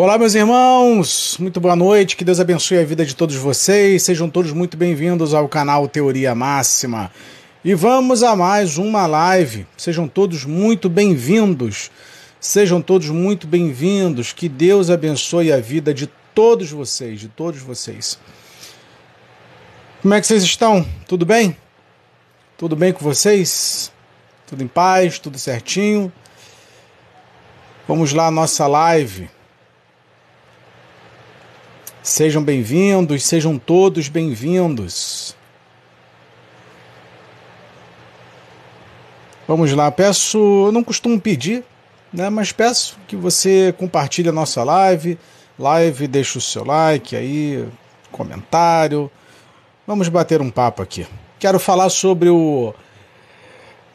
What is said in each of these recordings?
Olá, meus irmãos, muito boa noite, que Deus abençoe a vida de todos vocês, sejam todos muito bem-vindos ao canal Teoria Máxima. E vamos a mais uma live, sejam todos muito bem-vindos, sejam todos muito bem-vindos, que Deus abençoe a vida de todos vocês, de todos vocês. Como é que vocês estão? Tudo bem? Tudo bem com vocês? Tudo em paz, tudo certinho? Vamos lá, nossa live. Sejam bem-vindos, sejam todos bem-vindos. Vamos lá, peço, não costumo pedir, né, mas peço que você compartilhe a nossa live, live, deixe o seu like aí, comentário. Vamos bater um papo aqui. Quero falar sobre o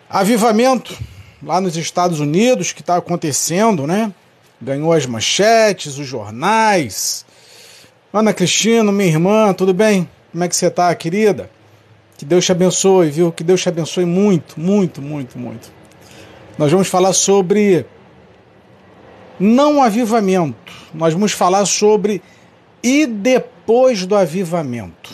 avivamento lá nos Estados Unidos que está acontecendo, né? Ganhou as manchetes, os jornais, Ana Cristina, minha irmã, tudo bem? Como é que você está, querida? Que Deus te abençoe, viu? Que Deus te abençoe muito, muito, muito, muito. Nós vamos falar sobre não avivamento. Nós vamos falar sobre e depois do avivamento.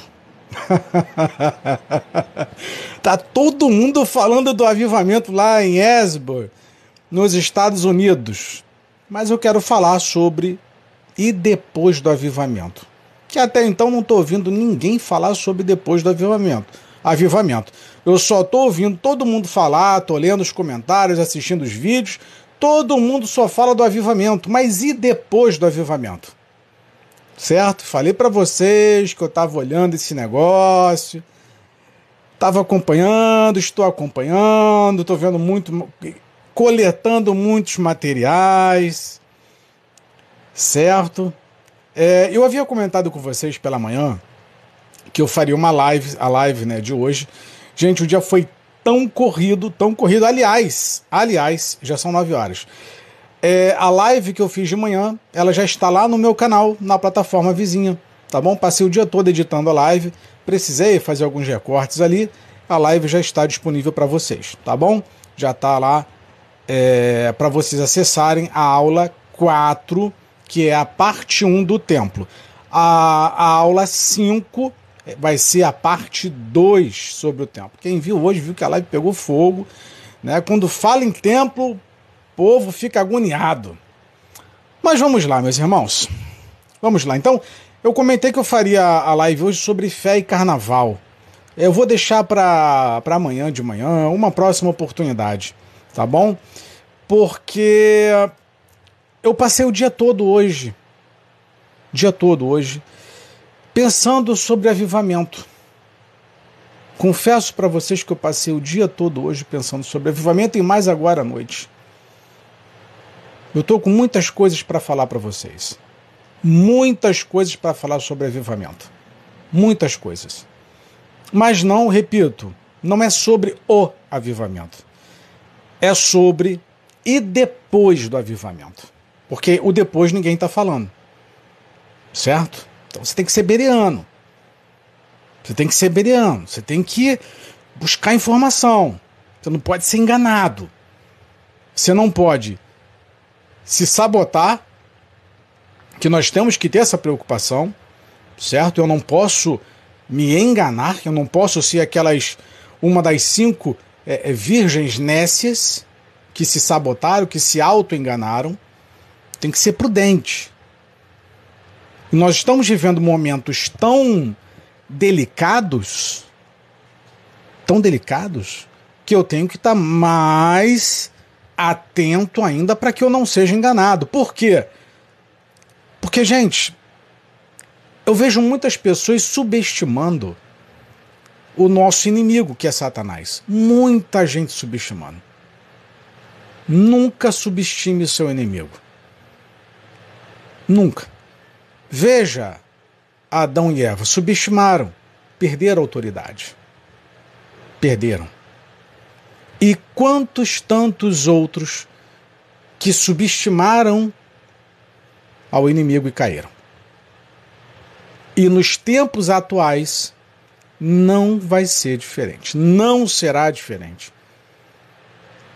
tá todo mundo falando do avivamento lá em Esbor, nos Estados Unidos. Mas eu quero falar sobre e depois do avivamento que até então não estou ouvindo ninguém falar sobre depois do avivamento. Avivamento. Eu só estou ouvindo todo mundo falar, estou lendo os comentários, assistindo os vídeos, todo mundo só fala do avivamento. Mas e depois do avivamento? Certo? Falei para vocês que eu estava olhando esse negócio, estava acompanhando, estou acompanhando, estou vendo muito, coletando muitos materiais, certo? É, eu havia comentado com vocês pela manhã que eu faria uma live, a live né, de hoje. Gente, o dia foi tão corrido, tão corrido. Aliás, aliás, já são 9 horas. É, a live que eu fiz de manhã, ela já está lá no meu canal, na plataforma vizinha, tá bom? Passei o dia todo editando a live, precisei fazer alguns recortes ali. A live já está disponível para vocês, tá bom? Já está lá é, para vocês acessarem a aula 4 que é a parte 1 do templo. A, a aula 5 vai ser a parte 2 sobre o templo. Quem viu hoje viu que a live pegou fogo. Né? Quando fala em templo, o povo fica agoniado. Mas vamos lá, meus irmãos. Vamos lá. Então, eu comentei que eu faria a live hoje sobre fé e carnaval. Eu vou deixar para amanhã de manhã, uma próxima oportunidade, tá bom? Porque eu passei o dia todo hoje, dia todo hoje, pensando sobre avivamento. Confesso para vocês que eu passei o dia todo hoje pensando sobre avivamento e mais agora à noite. Eu estou com muitas coisas para falar para vocês. Muitas coisas para falar sobre avivamento. Muitas coisas. Mas não, repito, não é sobre o avivamento. É sobre e depois do avivamento. Porque o depois ninguém está falando. Certo? Então você tem que ser bereano. Você tem que ser bereano. Você tem que buscar informação. Você não pode ser enganado. Você não pode se sabotar, que nós temos que ter essa preocupação, certo? Eu não posso me enganar, eu não posso ser aquelas uma das cinco é, virgens nécias que se sabotaram, que se auto-enganaram tem que ser prudente. nós estamos vivendo momentos tão delicados, tão delicados, que eu tenho que estar mais atento ainda para que eu não seja enganado. Por quê? Porque, gente, eu vejo muitas pessoas subestimando o nosso inimigo, que é Satanás. Muita gente subestimando. Nunca subestime seu inimigo. Nunca. Veja, Adão e Eva subestimaram, perderam a autoridade. Perderam. E quantos tantos outros que subestimaram ao inimigo e caíram. E nos tempos atuais não vai ser diferente. Não será diferente.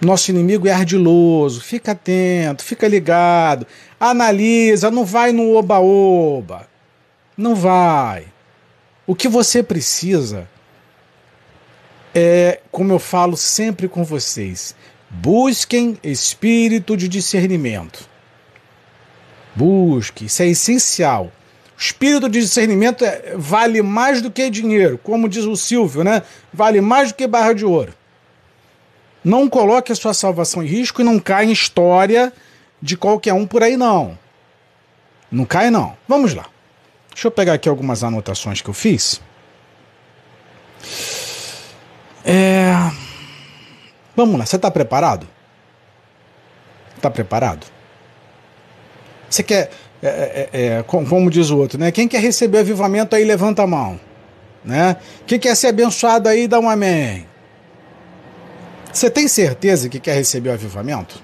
Nosso inimigo é ardiloso, fica atento, fica ligado, analisa, não vai no oba-oba. Não vai. O que você precisa é, como eu falo sempre com vocês, busquem espírito de discernimento. Busque, isso é essencial. Espírito de discernimento é, vale mais do que dinheiro, como diz o Silvio, né? Vale mais do que barra de ouro. Não coloque a sua salvação em risco e não caia em história de qualquer um por aí, não. Não cai, não. Vamos lá. Deixa eu pegar aqui algumas anotações que eu fiz. É... Vamos lá, você está preparado? Está preparado? Você quer, é, é, é, é como diz o outro, né? Quem quer receber avivamento aí, levanta a mão. Né? Quem quer ser abençoado aí, dá um amém. Você tem certeza que quer receber o avivamento?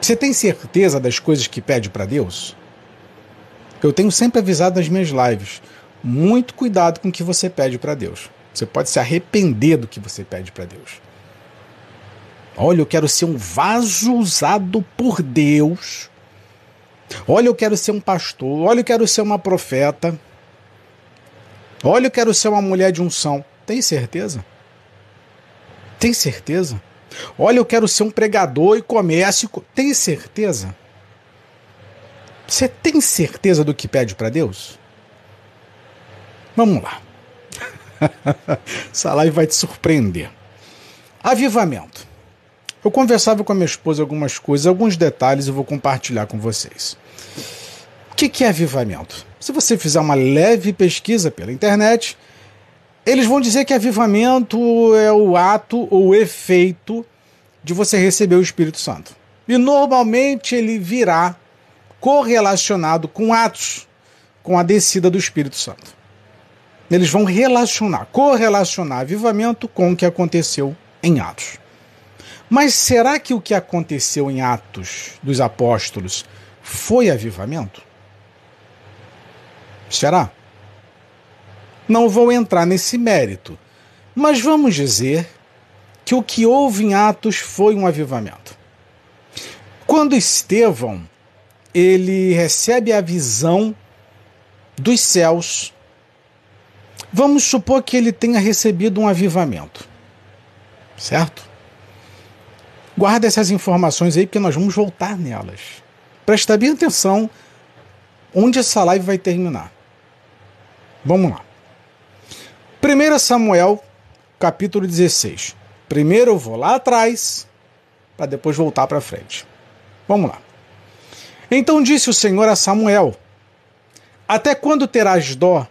Você tem certeza das coisas que pede para Deus? Eu tenho sempre avisado nas minhas lives: muito cuidado com o que você pede para Deus. Você pode se arrepender do que você pede para Deus. Olha, eu quero ser um vaso usado por Deus. Olha, eu quero ser um pastor. Olha, eu quero ser uma profeta. Olha, eu quero ser uma mulher de unção. Tem certeza? Tem certeza? Olha, eu quero ser um pregador e comércio. Tem certeza? Você tem certeza do que pede para Deus? Vamos lá. Essa live vai te surpreender. Avivamento. Eu conversava com a minha esposa algumas coisas, alguns detalhes eu vou compartilhar com vocês. O que é avivamento? Se você fizer uma leve pesquisa pela internet, eles vão dizer que avivamento é o ato ou efeito de você receber o Espírito Santo. E normalmente ele virá correlacionado com atos, com a descida do Espírito Santo. Eles vão relacionar, correlacionar avivamento com o que aconteceu em Atos. Mas será que o que aconteceu em Atos dos Apóstolos foi avivamento? Será? Não vou entrar nesse mérito, mas vamos dizer que o que houve em Atos foi um avivamento. Quando Estevão ele recebe a visão dos céus, vamos supor que ele tenha recebido um avivamento, certo? Guarda essas informações aí, porque nós vamos voltar nelas. Presta bem atenção onde essa live vai terminar. Vamos lá. 1 Samuel, capítulo 16. Primeiro eu vou lá atrás, para depois voltar para frente. Vamos lá. Então disse o Senhor a Samuel: Até quando terás dó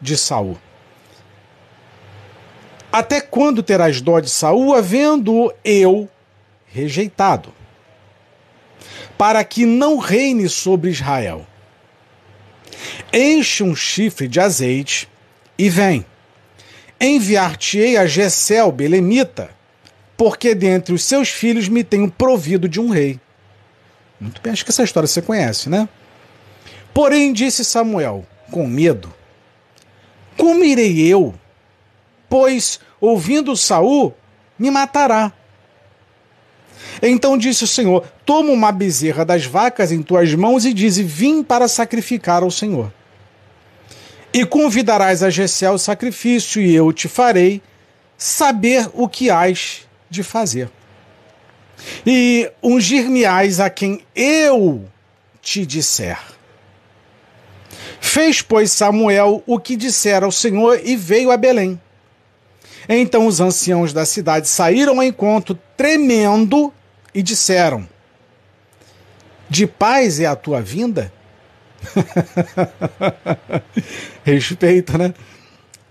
de Saul? Até quando terás dó de Saul, havendo eu rejeitado? Para que não reine sobre Israel. Enche um chifre de azeite e vem. Enviar-te-ei a Gesel, belemita, porque dentre os seus filhos me tenho provido de um rei. Muito bem, acho que essa história você conhece, né? Porém, disse Samuel, com medo: Como irei eu? Pois, ouvindo Saul, me matará. Então disse o Senhor: Toma uma bezerra das vacas em tuas mãos e dize: Vim para sacrificar ao Senhor. E convidarás a Gessé o sacrifício, e eu te farei saber o que hás de fazer e ungir-me-ás a quem eu te disser. Fez, pois, Samuel o que dissera ao Senhor e veio a Belém. Então os anciãos da cidade saíram ao encontro, tremendo, e disseram: De paz é a tua vinda? Respeita, né?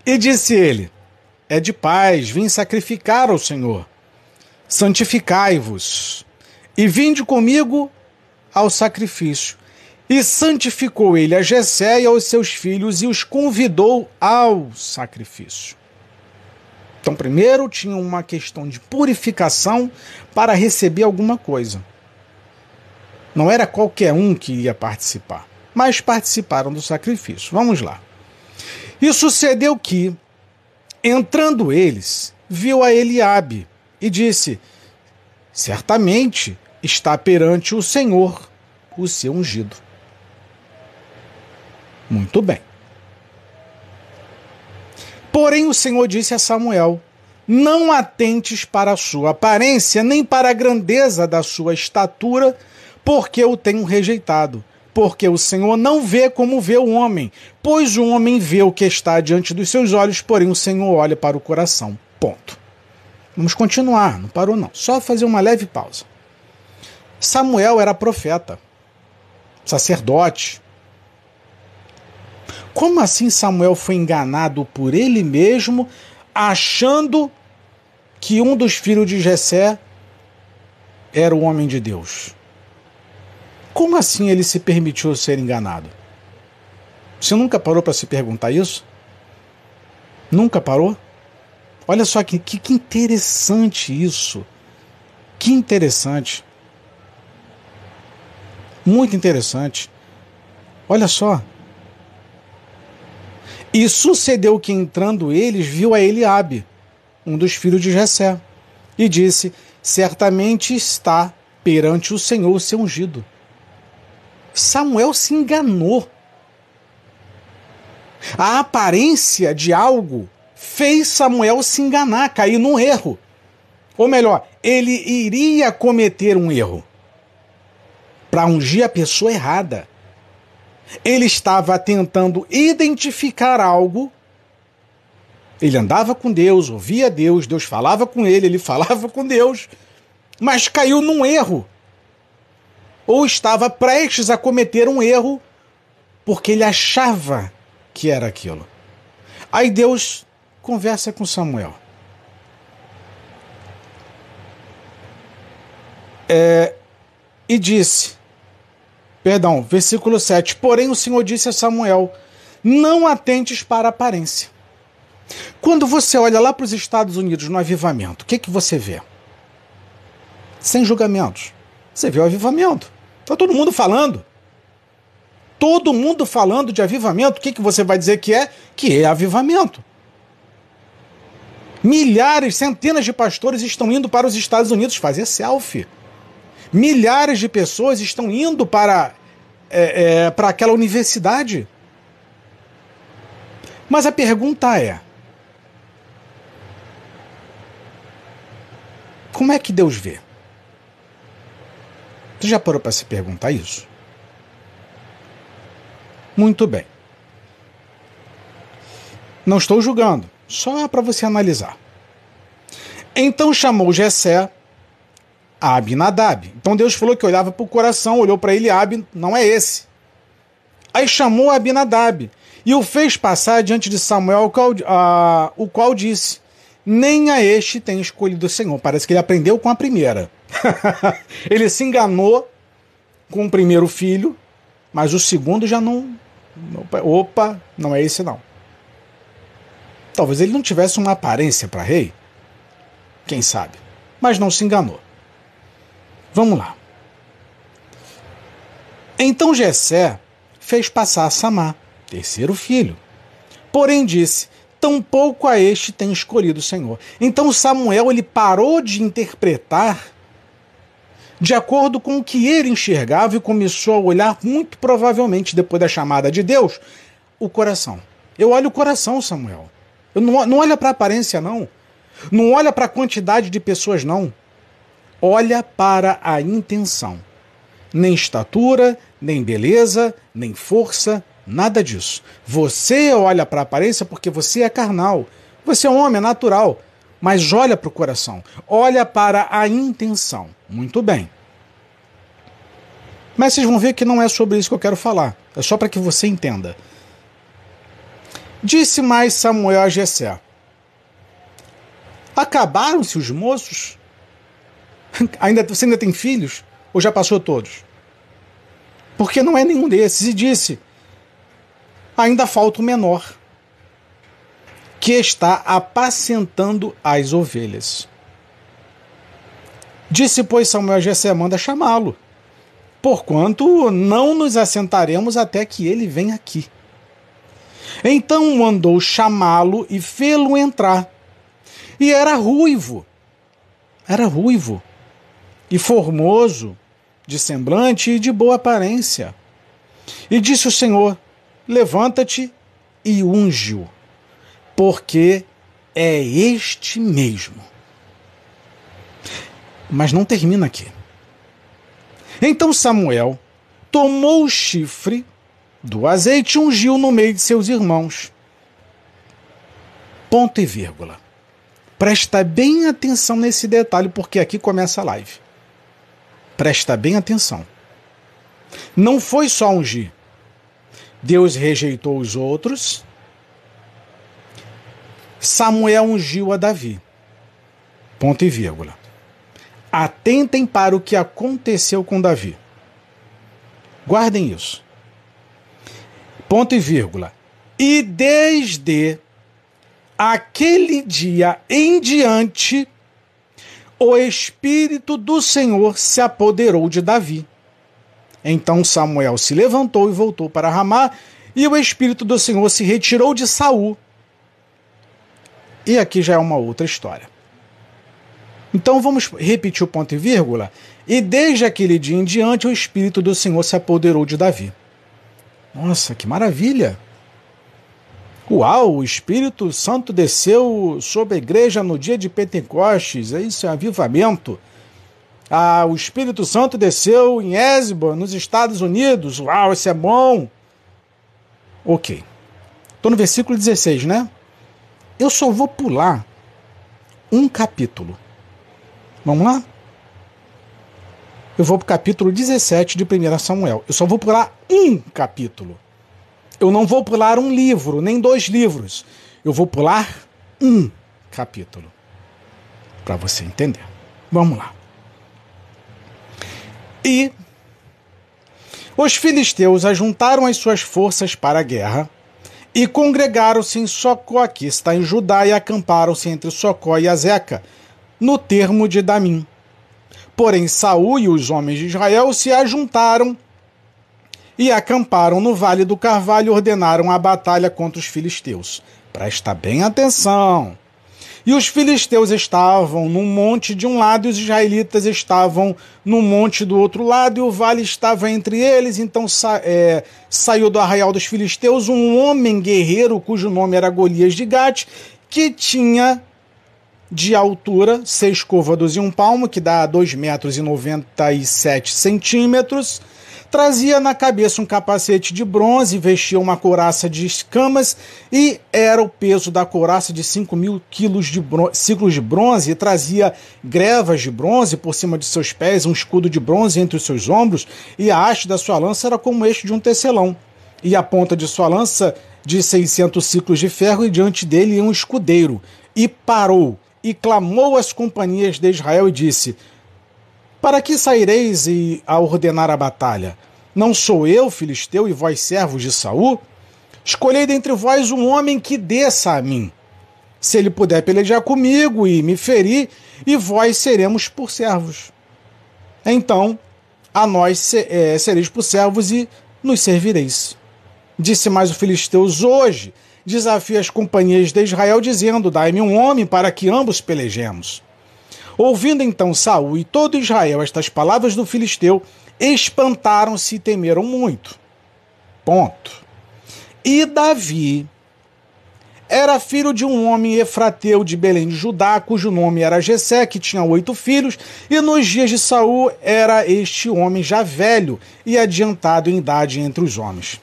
E disse ele: É de paz, vim sacrificar ao Senhor santificai-vos, e vinde comigo ao sacrifício. E santificou ele a Jessé e aos seus filhos e os convidou ao sacrifício. Então, primeiro tinha uma questão de purificação para receber alguma coisa. Não era qualquer um que ia participar, mas participaram do sacrifício. Vamos lá. E sucedeu que, entrando eles, viu a Eliabe, e disse: Certamente está perante o Senhor o seu ungido. Muito bem. Porém, o Senhor disse a Samuel: Não atentes para a sua aparência, nem para a grandeza da sua estatura, porque o tenho rejeitado. Porque o Senhor não vê como vê o homem, pois o homem vê o que está diante dos seus olhos, porém o Senhor olha para o coração. Ponto. Vamos continuar, não parou não. Só fazer uma leve pausa. Samuel era profeta, sacerdote. Como assim Samuel foi enganado por ele mesmo, achando que um dos filhos de Jessé era o homem de Deus? Como assim ele se permitiu ser enganado? Você nunca parou para se perguntar isso? Nunca parou? Olha só que, que, que interessante isso. Que interessante. Muito interessante. Olha só. E sucedeu que entrando eles, viu a Eliabe, um dos filhos de Jessé, e disse: Certamente está perante o Senhor seu ungido. Samuel se enganou. A aparência de algo fez Samuel se enganar, cair num erro. Ou melhor, ele iria cometer um erro para ungir a pessoa errada. Ele estava tentando identificar algo. Ele andava com Deus, ouvia Deus, Deus falava com ele, ele falava com Deus, mas caiu num erro. Ou estava prestes a cometer um erro porque ele achava que era aquilo. Aí Deus conversa com Samuel. É, e disse, perdão, versículo 7: Porém o Senhor disse a Samuel: Não atentes para a aparência. Quando você olha lá para os Estados Unidos no avivamento, o que, que você vê? Sem julgamentos. Você vê o avivamento. Está todo mundo falando. Todo mundo falando de avivamento. O que, que você vai dizer que é? Que é avivamento. Milhares, centenas de pastores estão indo para os Estados Unidos fazer selfie. Milhares de pessoas estão indo para, é, é, para aquela universidade. Mas a pergunta é: como é que Deus vê? Você já parou para se perguntar isso? Muito bem. Não estou julgando. Só para você analisar. Então chamou Jessé a Abinadab. Então Deus falou que olhava para o coração, olhou para ele, Ab, não é esse. Aí chamou Abinadab e o fez passar diante de Samuel, o qual, uh, o qual disse: Nem a este tem escolhido o Senhor. Parece que ele aprendeu com a primeira. ele se enganou com o primeiro filho, mas o segundo já não. Opa, não é esse não. Talvez ele não tivesse uma aparência para rei. Quem sabe? Mas não se enganou. Vamos lá. Então Jessé fez passar Samá, terceiro filho. Porém disse: Tampouco a este tem escolhido o Senhor. Então Samuel ele parou de interpretar de acordo com o que ele enxergava e começou a olhar, muito provavelmente depois da chamada de Deus, o coração. Eu olho o coração, Samuel. Não, não olha para a aparência, não. Não olha para a quantidade de pessoas, não. Olha para a intenção. Nem estatura, nem beleza, nem força, nada disso. Você olha para a aparência porque você é carnal. Você é um homem, é natural. Mas olha para o coração. Olha para a intenção. Muito bem. Mas vocês vão ver que não é sobre isso que eu quero falar. É só para que você entenda. Disse mais Samuel a Jessé: Acabaram-se os moços? Ainda, você ainda tem filhos? Ou já passou todos? Porque não é nenhum desses. E disse: Ainda falta o menor, que está apacentando as ovelhas. Disse, pois, Samuel a Jessé: Manda chamá-lo, porquanto não nos assentaremos até que ele venha aqui. Então mandou chamá-lo e fê-lo entrar. E era ruivo. Era ruivo e formoso, de semblante e de boa aparência. E disse o Senhor: Levanta-te e unge-o, porque é este mesmo. Mas não termina aqui. Então Samuel tomou o chifre do azeite e ungiu no meio de seus irmãos. Ponto e vírgula. Presta bem atenção nesse detalhe, porque aqui começa a live. Presta bem atenção. Não foi só ungir. Deus rejeitou os outros. Samuel ungiu a Davi. Ponto e vírgula. Atentem para o que aconteceu com Davi. Guardem isso. Ponto e vírgula. E desde aquele dia em diante, o Espírito do Senhor se apoderou de Davi. Então Samuel se levantou e voltou para Ramá, e o Espírito do Senhor se retirou de Saul. E aqui já é uma outra história. Então vamos repetir o ponto e vírgula. E desde aquele dia em diante o Espírito do Senhor se apoderou de Davi. Nossa, que maravilha! Uau, o Espírito Santo desceu sobre a igreja no dia de Pentecostes, é isso é avivamento. Ah, o Espírito Santo desceu em Esbo, nos Estados Unidos. Uau, isso é bom. Ok. Estou no versículo 16, né? Eu só vou pular um capítulo. Vamos lá? Eu vou para o capítulo 17 de 1 Samuel. Eu só vou pular um capítulo. Eu não vou pular um livro, nem dois livros. Eu vou pular um capítulo. Para você entender. Vamos lá. E os filisteus ajuntaram as suas forças para a guerra e congregaram-se em Socó, que está em Judá, e acamparam-se entre Socó e Azeca, no termo de Damim. Porém, Saul e os homens de Israel se ajuntaram e acamparam no Vale do Carvalho e ordenaram a batalha contra os filisteus. Presta bem atenção. E os filisteus estavam num monte de um lado e os israelitas estavam no monte do outro lado, e o vale estava entre eles. Então sa é, saiu do arraial dos filisteus um homem guerreiro, cujo nome era Golias de Gate, que tinha de altura seis côvados e um palmo, que dá 2 metros e 97 centímetros Trazia na cabeça um capacete de bronze, vestia uma couraça de escamas e era o peso da couraça de 5 mil quilos de ciclos de bronze e trazia grevas de bronze por cima de seus pés, um escudo de bronze entre os seus ombros e a haste da sua lança era como este de um tecelão. E a ponta de sua lança de 600 ciclos de ferro e diante dele um escudeiro. E parou e clamou às companhias de Israel e disse: para que saireis e a ordenar a batalha? Não sou eu, filisteu, e vós servos de Saul? Escolhei dentre vós um homem que desça a mim. Se ele puder pelejar comigo e me ferir, e vós seremos por servos. Então, a nós é, sereis por servos e nos servireis. Disse mais o filisteus hoje, desafia as companhias de Israel, dizendo: Dai-me um homem para que ambos pelejemos. Ouvindo então Saul e todo Israel estas palavras do filisteu, espantaram-se e temeram muito. Ponto. E Davi era filho de um homem efrateu de Belém de Judá, cujo nome era Jessé, que tinha oito filhos, e nos dias de Saul era este homem já velho e adiantado em idade entre os homens.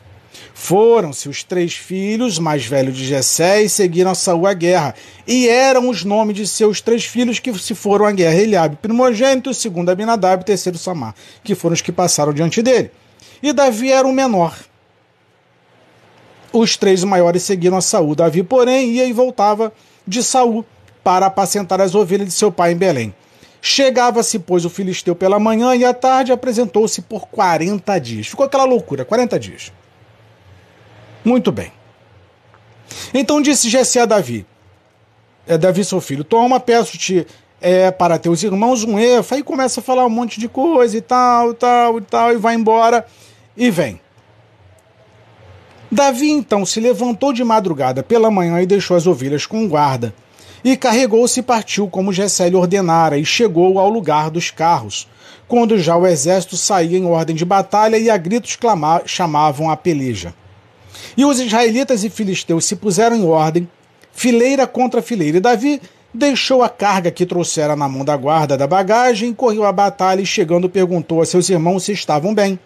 Foram-se os três filhos mais velhos de Jessé e seguiram a à guerra. E eram os nomes de seus três filhos que se foram à guerra: Eliabe, primogênito, segundo Abinadab terceiro Samar, que foram os que passaram diante dele. E Davi era o menor. Os três maiores seguiram a Saul. Davi, porém, ia e voltava de Saul para apacentar as ovelhas de seu pai em Belém. Chegava-se, pois, o filisteu pela manhã e à tarde apresentou-se por 40 dias. Ficou aquela loucura, 40 dias. Muito bem. Então disse Jessé a Davi, é, Davi seu filho, toma, peço-te é, para teus irmãos um efa, e começa a falar um monte de coisa e tal, tal, e tal, e vai embora, e vem. Davi então se levantou de madrugada pela manhã e deixou as ovelhas com guarda. E carregou-se e partiu como Jessé lhe ordenara, e chegou ao lugar dos carros, quando já o exército saía em ordem de batalha e a gritos clama, chamavam a peleja. E os israelitas e filisteus se puseram em ordem, fileira contra fileira, e Davi deixou a carga que trouxera na mão da guarda da bagagem, correu à batalha e, chegando, perguntou a seus irmãos se estavam bem.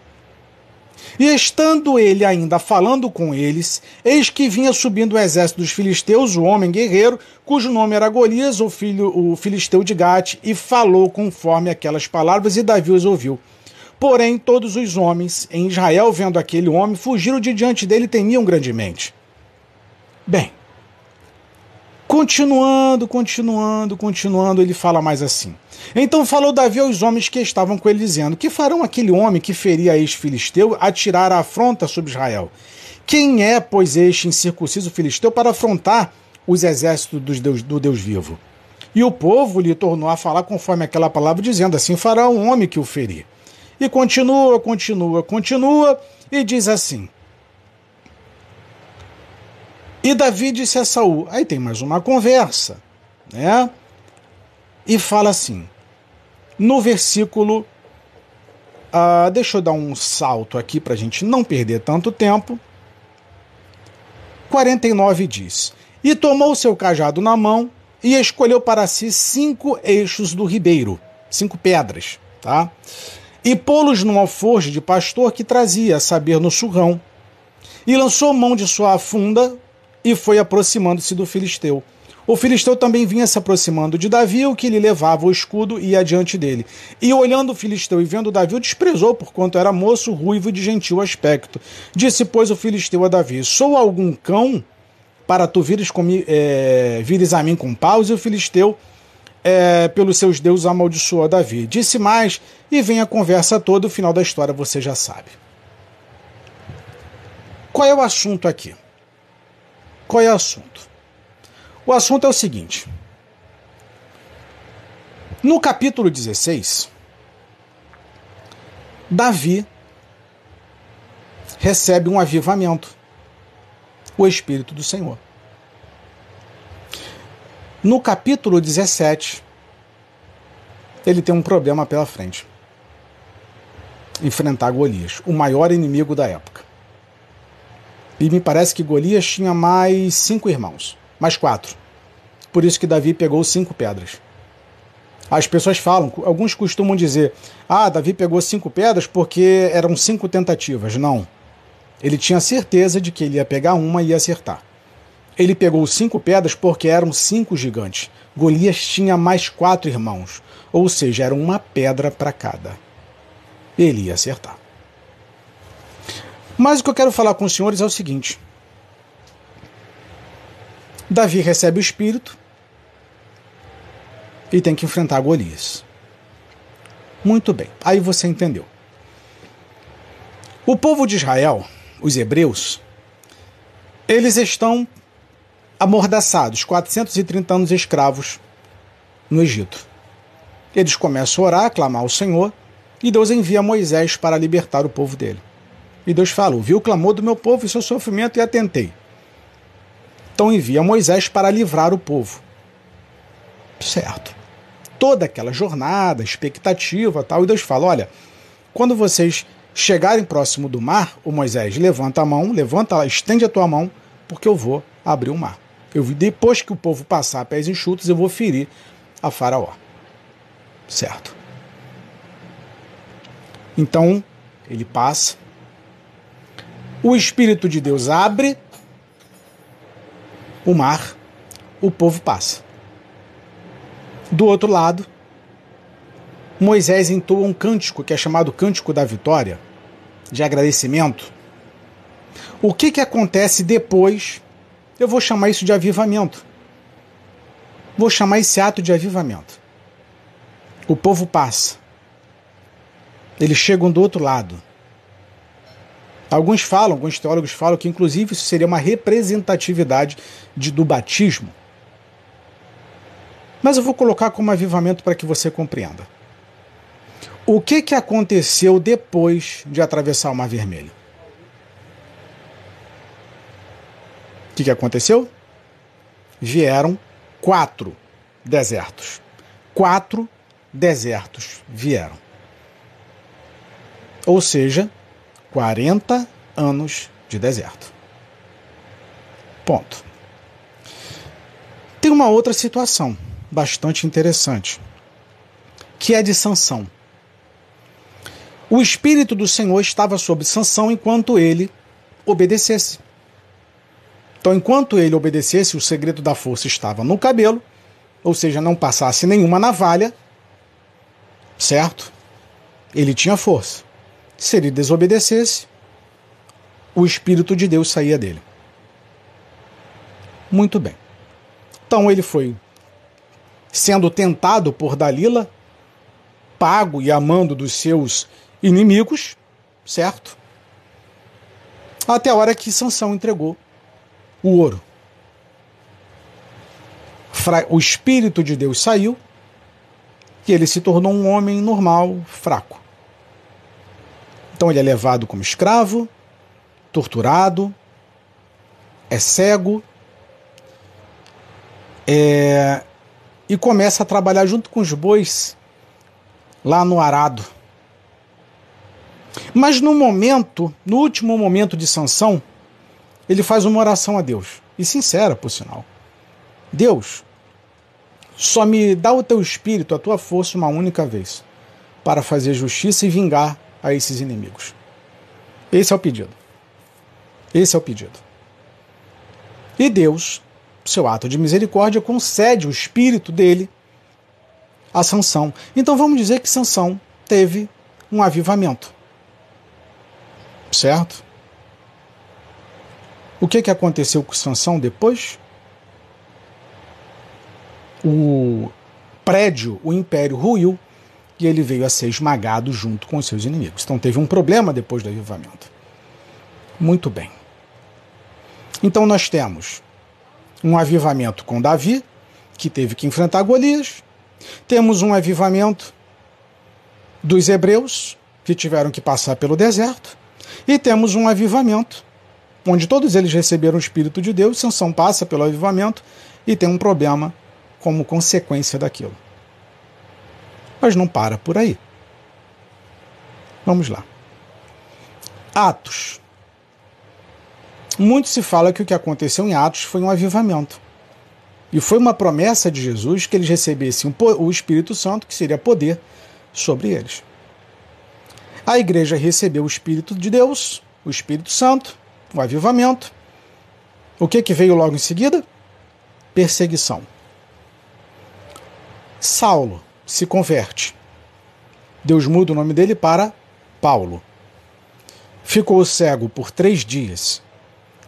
E estando ele ainda falando com eles, eis que vinha subindo o exército dos filisteus, o homem guerreiro, cujo nome era Golias, o filho o filisteu de Gate, e falou conforme aquelas palavras, e Davi os ouviu. Porém, todos os homens em Israel, vendo aquele homem, fugiram de diante dele e temiam grandemente. Bem, Continuando, continuando, continuando, ele fala mais assim. Então falou Davi aos homens que estavam com ele, dizendo: Que farão aquele homem que feria ex-filisteu atirar a afronta sobre Israel? Quem é, pois, este incircunciso filisteu para afrontar os exércitos do Deus, do Deus vivo? E o povo lhe tornou a falar conforme aquela palavra, dizendo: Assim fará um homem que o ferir. E continua, continua, continua, e diz assim: e Davi disse a Saul, aí tem mais uma conversa, né? E fala assim, no versículo, uh, deixa eu dar um salto aqui para a gente não perder tanto tempo. 49 diz: E tomou seu cajado na mão e escolheu para si cinco eixos do ribeiro, cinco pedras, tá? E pô-los num alforje de pastor que trazia, a saber, no surrão. E lançou mão de sua funda e foi aproximando-se do filisteu. O filisteu também vinha se aproximando de Davi, o que lhe levava o escudo e ia dele. E olhando o filisteu e vendo Davi, o desprezou, porquanto era moço, ruivo e de gentil aspecto. Disse, pois, o filisteu a Davi: Sou algum cão para tu vires, comi, é, vires a mim com paus? E o filisteu, é, pelos seus deuses, amaldiçoou Davi. Disse mais, e vem a conversa toda, o final da história você já sabe. Qual é o assunto aqui? Qual é o assunto? O assunto é o seguinte. No capítulo 16, Davi recebe um avivamento, o Espírito do Senhor. No capítulo 17, ele tem um problema pela frente. Enfrentar Golias, o maior inimigo da época. E me parece que Golias tinha mais cinco irmãos, mais quatro. Por isso que Davi pegou cinco pedras. As pessoas falam, alguns costumam dizer: ah, Davi pegou cinco pedras porque eram cinco tentativas. Não. Ele tinha certeza de que ele ia pegar uma e ia acertar. Ele pegou cinco pedras porque eram cinco gigantes. Golias tinha mais quatro irmãos, ou seja, era uma pedra para cada. Ele ia acertar. Mas o que eu quero falar com os senhores é o seguinte: Davi recebe o espírito e tem que enfrentar Golias. Muito bem, aí você entendeu. O povo de Israel, os hebreus, eles estão amordaçados, 430 anos escravos no Egito. Eles começam a orar, a clamar ao Senhor, e Deus envia Moisés para libertar o povo dele. E Deus fala: Ouvi o clamor do meu povo e seu sofrimento e atentei. Então envia Moisés para livrar o povo. Certo. Toda aquela jornada, expectativa tal, e Deus fala: Olha, quando vocês chegarem próximo do mar, o Moisés levanta a mão, levanta, estende a tua mão, porque eu vou abrir o mar. Eu depois que o povo passar pés enxutos, eu vou ferir a Faraó. Certo. Então, ele passa, o Espírito de Deus abre o mar, o povo passa. Do outro lado, Moisés entoa um cântico que é chamado Cântico da Vitória, de agradecimento. O que, que acontece depois? Eu vou chamar isso de avivamento. Vou chamar esse ato de avivamento. O povo passa. Eles chegam do outro lado. Alguns falam, alguns teólogos falam que inclusive isso seria uma representatividade de, do batismo. Mas eu vou colocar como avivamento para que você compreenda. O que, que aconteceu depois de atravessar o Mar Vermelho? Que, que aconteceu? Vieram quatro desertos. Quatro desertos vieram. Ou seja, 40 anos de deserto. Ponto. Tem uma outra situação bastante interessante, que é de Sansão. O espírito do Senhor estava sobre Sansão enquanto ele obedecesse. Então, enquanto ele obedecesse, o segredo da força estava no cabelo, ou seja, não passasse nenhuma navalha, certo? Ele tinha força. Se ele desobedecesse, o Espírito de Deus saía dele. Muito bem. Então ele foi sendo tentado por Dalila, pago e amando dos seus inimigos, certo? Até a hora que Sansão entregou o ouro. O Espírito de Deus saiu e ele se tornou um homem normal, fraco. Então ele é levado como escravo, torturado, é cego, é, e começa a trabalhar junto com os bois lá no arado. Mas no momento, no último momento de sanção, ele faz uma oração a Deus, e sincera, por sinal. Deus, só me dá o teu espírito, a tua força uma única vez, para fazer justiça e vingar a esses inimigos. Esse é o pedido. Esse é o pedido. E Deus, seu ato de misericórdia, concede o espírito dele a Sansão. Então vamos dizer que Sansão teve um avivamento. Certo? O que, que aconteceu com Sansão depois? O prédio, o império ruiu e ele veio a ser esmagado junto com os seus inimigos. Então teve um problema depois do avivamento. Muito bem. Então nós temos um avivamento com Davi, que teve que enfrentar Golias. Temos um avivamento dos hebreus, que tiveram que passar pelo deserto. E temos um avivamento onde todos eles receberam o Espírito de Deus, Sansão passa pelo avivamento e tem um problema como consequência daquilo. Mas não para por aí. Vamos lá. Atos. Muito se fala que o que aconteceu em Atos foi um avivamento. E foi uma promessa de Jesus que eles recebessem o Espírito Santo, que seria poder sobre eles. A igreja recebeu o Espírito de Deus, o Espírito Santo, o avivamento. O que, que veio logo em seguida? Perseguição. Saulo se converte. Deus muda o nome dele para Paulo. Ficou cego por três dias.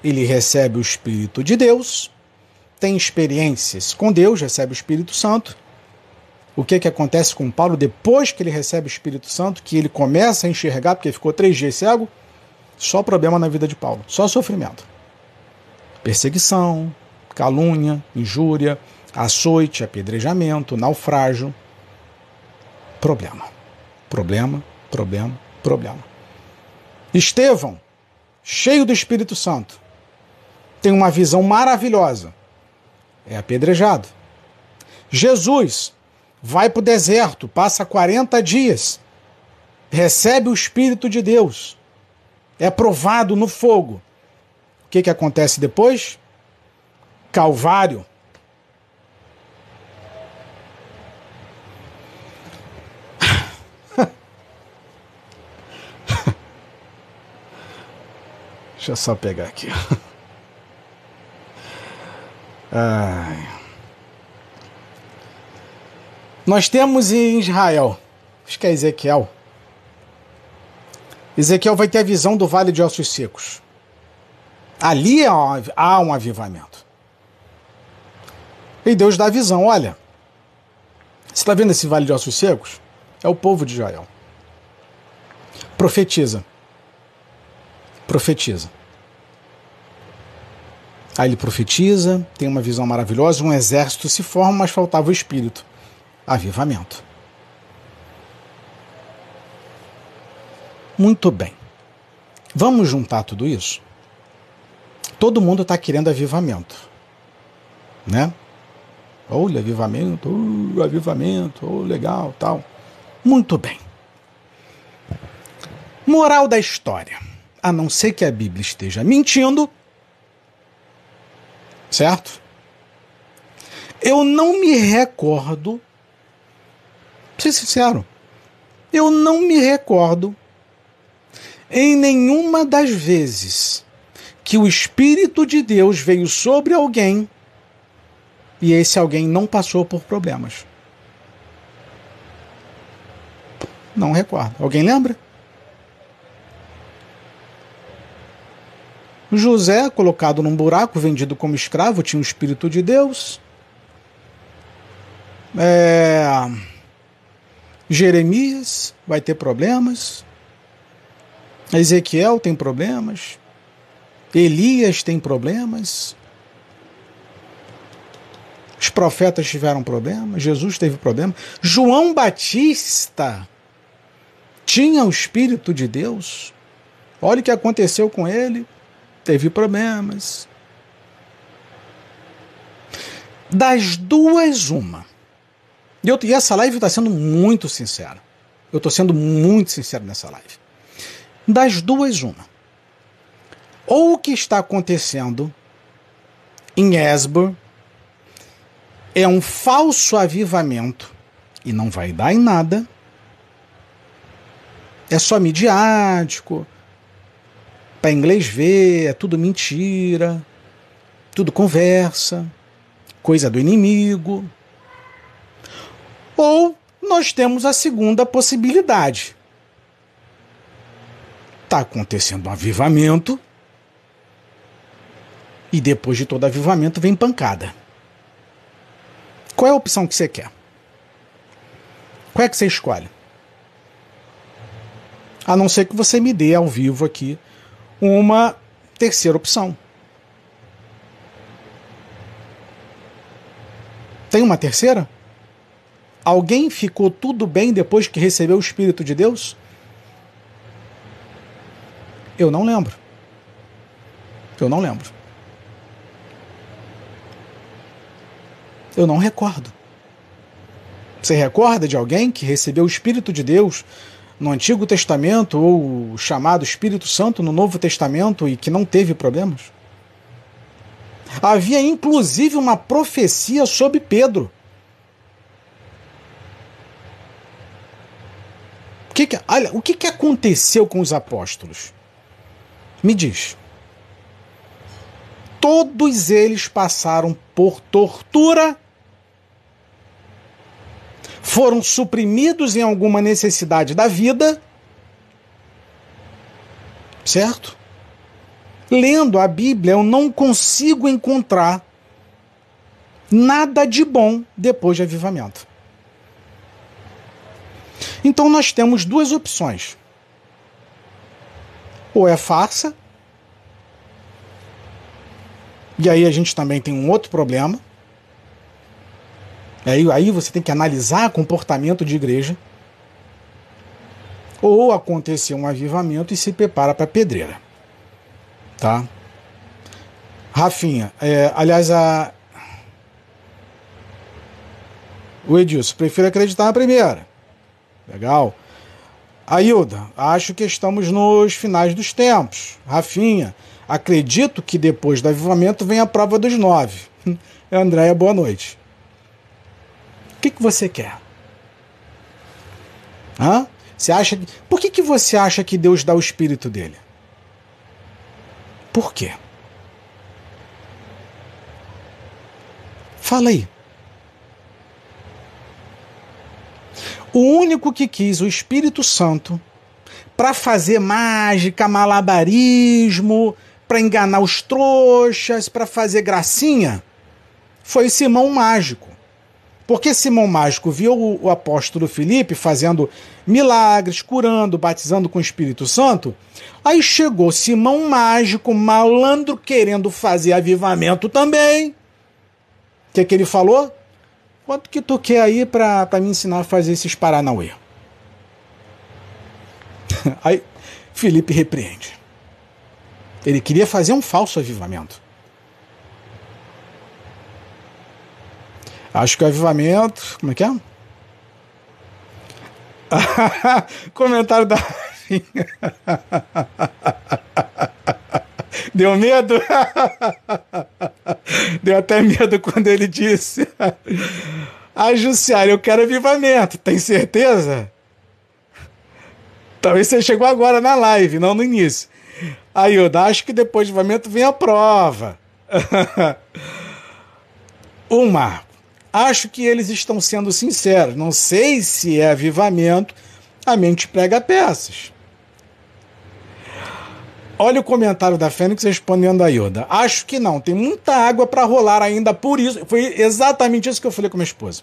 Ele recebe o Espírito de Deus, tem experiências com Deus, recebe o Espírito Santo. O que, que acontece com Paulo depois que ele recebe o Espírito Santo, que ele começa a enxergar, porque ficou três dias cego? Só problema na vida de Paulo, só sofrimento. Perseguição, calúnia, injúria, açoite, apedrejamento, naufrágio. Problema. Problema, problema, problema. Estevão, cheio do Espírito Santo, tem uma visão maravilhosa. É apedrejado. Jesus vai para o deserto, passa 40 dias, recebe o Espírito de Deus é provado no fogo. O que, que acontece depois? Calvário. Deixa eu só pegar aqui. Ai. Nós temos em Israel, acho que é Ezequiel, Ezequiel vai ter a visão do vale de ossos secos. Ali há um avivamento. E Deus dá a visão: olha, você está vendo esse vale de ossos secos? É o povo de Israel. Profetiza. Profetiza. Aí ele profetiza, tem uma visão maravilhosa, um exército se forma, mas faltava o espírito. Avivamento. Muito bem. Vamos juntar tudo isso? Todo mundo está querendo avivamento. Né? Olha, avivamento, uh, avivamento, oh, legal, tal. Muito bem. Moral da história. A não ser que a Bíblia esteja mentindo, certo? Eu não me recordo, pra ser sincero, eu não me recordo em nenhuma das vezes que o Espírito de Deus veio sobre alguém e esse alguém não passou por problemas. Não recordo. Alguém lembra? José, colocado num buraco, vendido como escravo, tinha o Espírito de Deus. É... Jeremias vai ter problemas. Ezequiel tem problemas. Elias tem problemas. Os profetas tiveram problemas. Jesus teve problema. João Batista tinha o Espírito de Deus. Olha o que aconteceu com ele. Teve problemas. Das duas, uma. E, eu, e essa live está sendo muito sincera. Eu estou sendo muito sincero nessa live. Das duas, uma. Ou o que está acontecendo em Esbor é um falso avivamento e não vai dar em nada. É só midiático, para inglês ver, é tudo mentira, tudo conversa, coisa do inimigo. Ou nós temos a segunda possibilidade. Está acontecendo um avivamento e depois de todo avivamento vem pancada. Qual é a opção que você quer? Qual é que você escolhe? A não ser que você me dê ao vivo aqui uma terceira opção. Tem uma terceira? Alguém ficou tudo bem depois que recebeu o Espírito de Deus? Eu não lembro. Eu não lembro. Eu não recordo. Você recorda de alguém que recebeu o Espírito de Deus no Antigo Testamento ou chamado Espírito Santo no Novo Testamento e que não teve problemas? Havia inclusive uma profecia sobre Pedro. O que, que, olha, o que, que aconteceu com os apóstolos? Me diz. Todos eles passaram por tortura foram suprimidos em alguma necessidade da vida, certo? Lendo a Bíblia, eu não consigo encontrar nada de bom depois de avivamento. Então nós temos duas opções. Ou é farsa, e aí a gente também tem um outro problema Aí, aí você tem que analisar comportamento de igreja. Ou acontecer um avivamento e se prepara para pedreira. Tá? Rafinha, é, aliás, a. O Edilson, prefiro acreditar na primeira. Legal. Ailda, acho que estamos nos finais dos tempos. Rafinha, acredito que depois do avivamento vem a prova dos nove. Andréia, boa noite. O que, que você quer? Hã? Você acha que... Por que, que você acha que Deus dá o espírito dele? Por quê? Fala aí. O único que quis o Espírito Santo para fazer mágica, malabarismo, para enganar os trouxas, para fazer gracinha, foi Simão Mágico. Porque Simão Mágico viu o, apóstolo Felipe fazendo milagres, curando, batizando com o Espírito Santo. Aí chegou Simão Mágico, malandro, querendo fazer avivamento também. O que, que ele falou? Quanto que tu quer aí para me ensinar a fazer esses paranauê? aí Felipe repreende. Ele queria fazer um falso avivamento. Acho que o avivamento. Como é que é? Comentário da. Deu medo? Deu até medo quando ele disse. Ah, Jussiara, eu quero avivamento, tem certeza? Talvez você chegou agora na live, não no início. Aí, eu acho que depois do avivamento vem a prova. o Marco. Acho que eles estão sendo sinceros. Não sei se é avivamento, a mente prega peças. Olha o comentário da Fênix respondendo a Yoda. Acho que não, tem muita água para rolar ainda, por isso. Foi exatamente isso que eu falei com minha esposa.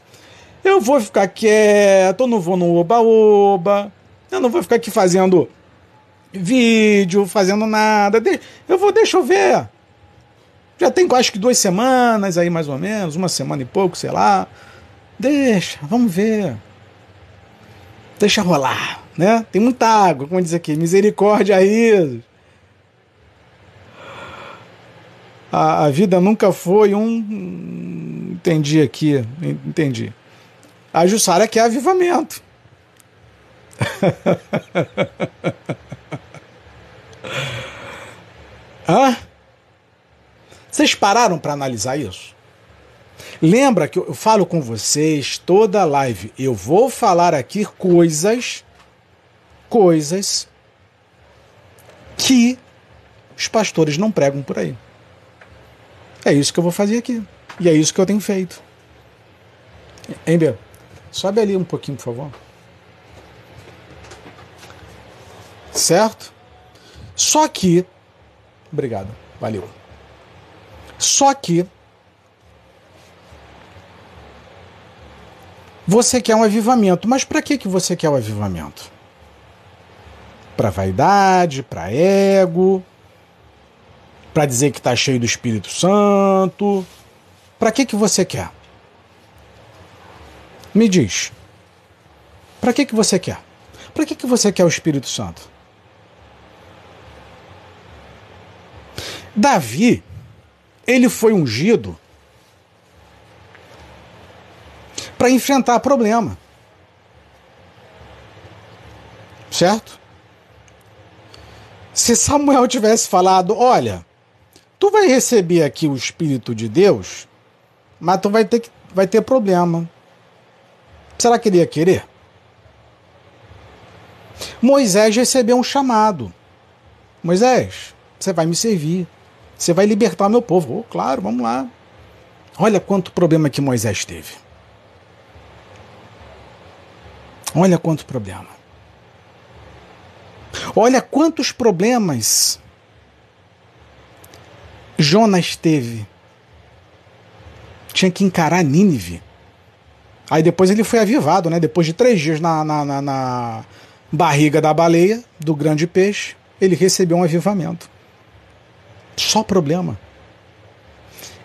Eu vou ficar quieto, não vou no oba-oba, eu não vou ficar aqui fazendo vídeo, fazendo nada. Eu vou, deixa eu ver. Já tem acho que duas semanas aí, mais ou menos, uma semana e pouco, sei lá. Deixa, vamos ver. Deixa rolar, né? Tem muita água, como diz aqui, misericórdia aí. A, a vida nunca foi um. Entendi aqui, entendi. A Jussara quer avivamento. Hã? Vocês pararam para analisar isso? Lembra que eu falo com vocês toda live. Eu vou falar aqui coisas, coisas que os pastores não pregam por aí. É isso que eu vou fazer aqui. E é isso que eu tenho feito. Ember, sobe ali um pouquinho, por favor. Certo? Só que. Obrigado, valeu. Só que você quer um avivamento, mas para que que você quer o um avivamento? Para vaidade, para ego, para dizer que está cheio do Espírito Santo. Para que que você quer? Me diz. Para que que você quer? Para que que você quer o Espírito Santo? Davi ele foi ungido para enfrentar problema. Certo? Se Samuel tivesse falado: Olha, tu vai receber aqui o Espírito de Deus, mas tu vai ter, que, vai ter problema. Será que ele ia querer? Moisés recebeu um chamado. Moisés, você vai me servir. Você vai libertar meu povo. Oh, claro, vamos lá. Olha quanto problema que Moisés teve. Olha quanto problema. Olha quantos problemas Jonas teve. Tinha que encarar Nínive. Aí depois ele foi avivado, né? Depois de três dias na, na, na, na barriga da baleia, do grande peixe, ele recebeu um avivamento. Só problema.